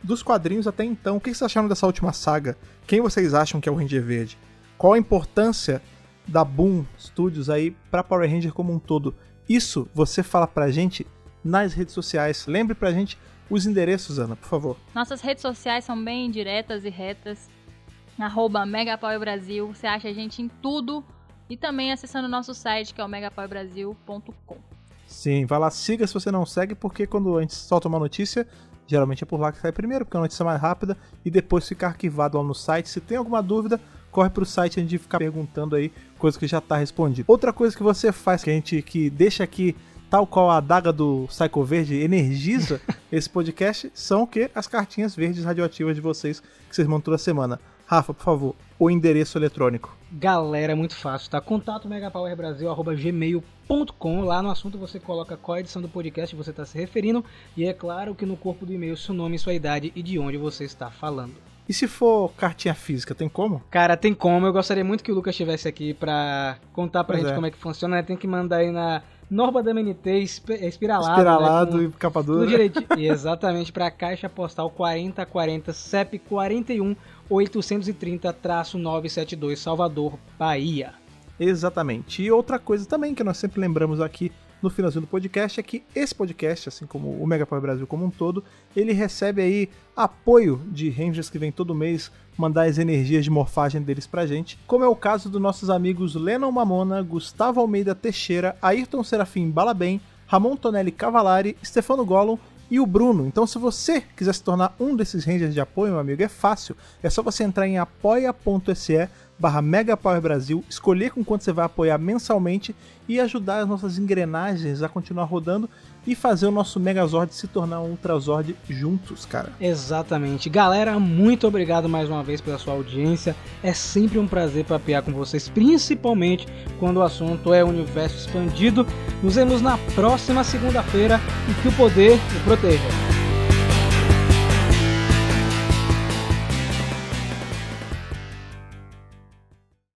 Speaker 1: dos quadrinhos até então. O que vocês acharam dessa última saga? Quem vocês acham que é o Ranger Verde? Qual a importância da Boom Studios aí para Power Ranger como um todo? Isso você fala pra gente nas redes sociais. Lembre pra gente os endereços, Ana, por favor.
Speaker 3: Nossas redes sociais são bem diretas e retas. Arroba Megapower Brasil. Você acha a gente em tudo. E também acessando o nosso site, que é o megapowerbrasil.com.
Speaker 1: Sim, vai lá, siga se você não segue, porque quando a gente solta uma notícia, geralmente é por lá que sai primeiro, porque é uma notícia mais rápida, e depois fica arquivado lá no site. Se tem alguma dúvida, corre pro site antes de ficar perguntando aí coisa que já tá respondida. Outra coisa que você faz, que a gente que deixa aqui, tal qual a adaga do Psycho Verde energiza *laughs* esse podcast, são o que? As cartinhas verdes radioativas de vocês que vocês mandam toda semana. Rafa, por favor, o endereço eletrônico.
Speaker 2: Galera, é muito fácil, tá? Contato megapowerbrasil.gmail.com Lá no assunto você coloca qual edição do podcast você está se referindo e é claro que no corpo do e-mail seu nome, sua idade e de onde você está falando.
Speaker 1: E se for cartinha física, tem como?
Speaker 2: Cara, tem como. Eu gostaria muito que o Lucas estivesse aqui pra contar pra pois gente é. como é que funciona. Né? Tem que mandar aí na Norma da MNT espiralado.
Speaker 1: Espiralado né? e capa dura. *laughs*
Speaker 2: Exatamente, pra Caixa Postal 4040 CEP 41 830-972 Salvador, Bahia.
Speaker 1: Exatamente. E outra coisa também que nós sempre lembramos aqui no finalzinho do podcast é que esse podcast, assim como o Mega Power Brasil como um todo, ele recebe aí apoio de Rangers que vem todo mês mandar as energias de morfagem deles pra gente, como é o caso dos nossos amigos Lennon Mamona, Gustavo Almeida Teixeira, Ayrton Serafim Balabem, Ramon Tonelli Cavalari, Stefano Gollum e o Bruno. Então, se você quiser se tornar um desses Rangers de apoio, meu amigo, é fácil. É só você entrar em apoia.se barra Mega Power Brasil, escolher com quanto você vai apoiar mensalmente e ajudar as nossas engrenagens a continuar rodando e fazer o nosso Megazord se tornar um Ultrazord juntos, cara.
Speaker 2: Exatamente. Galera, muito obrigado mais uma vez pela sua audiência. É sempre um prazer papear com vocês, principalmente quando o assunto é universo expandido. Nos vemos na próxima segunda-feira e que o poder o proteja.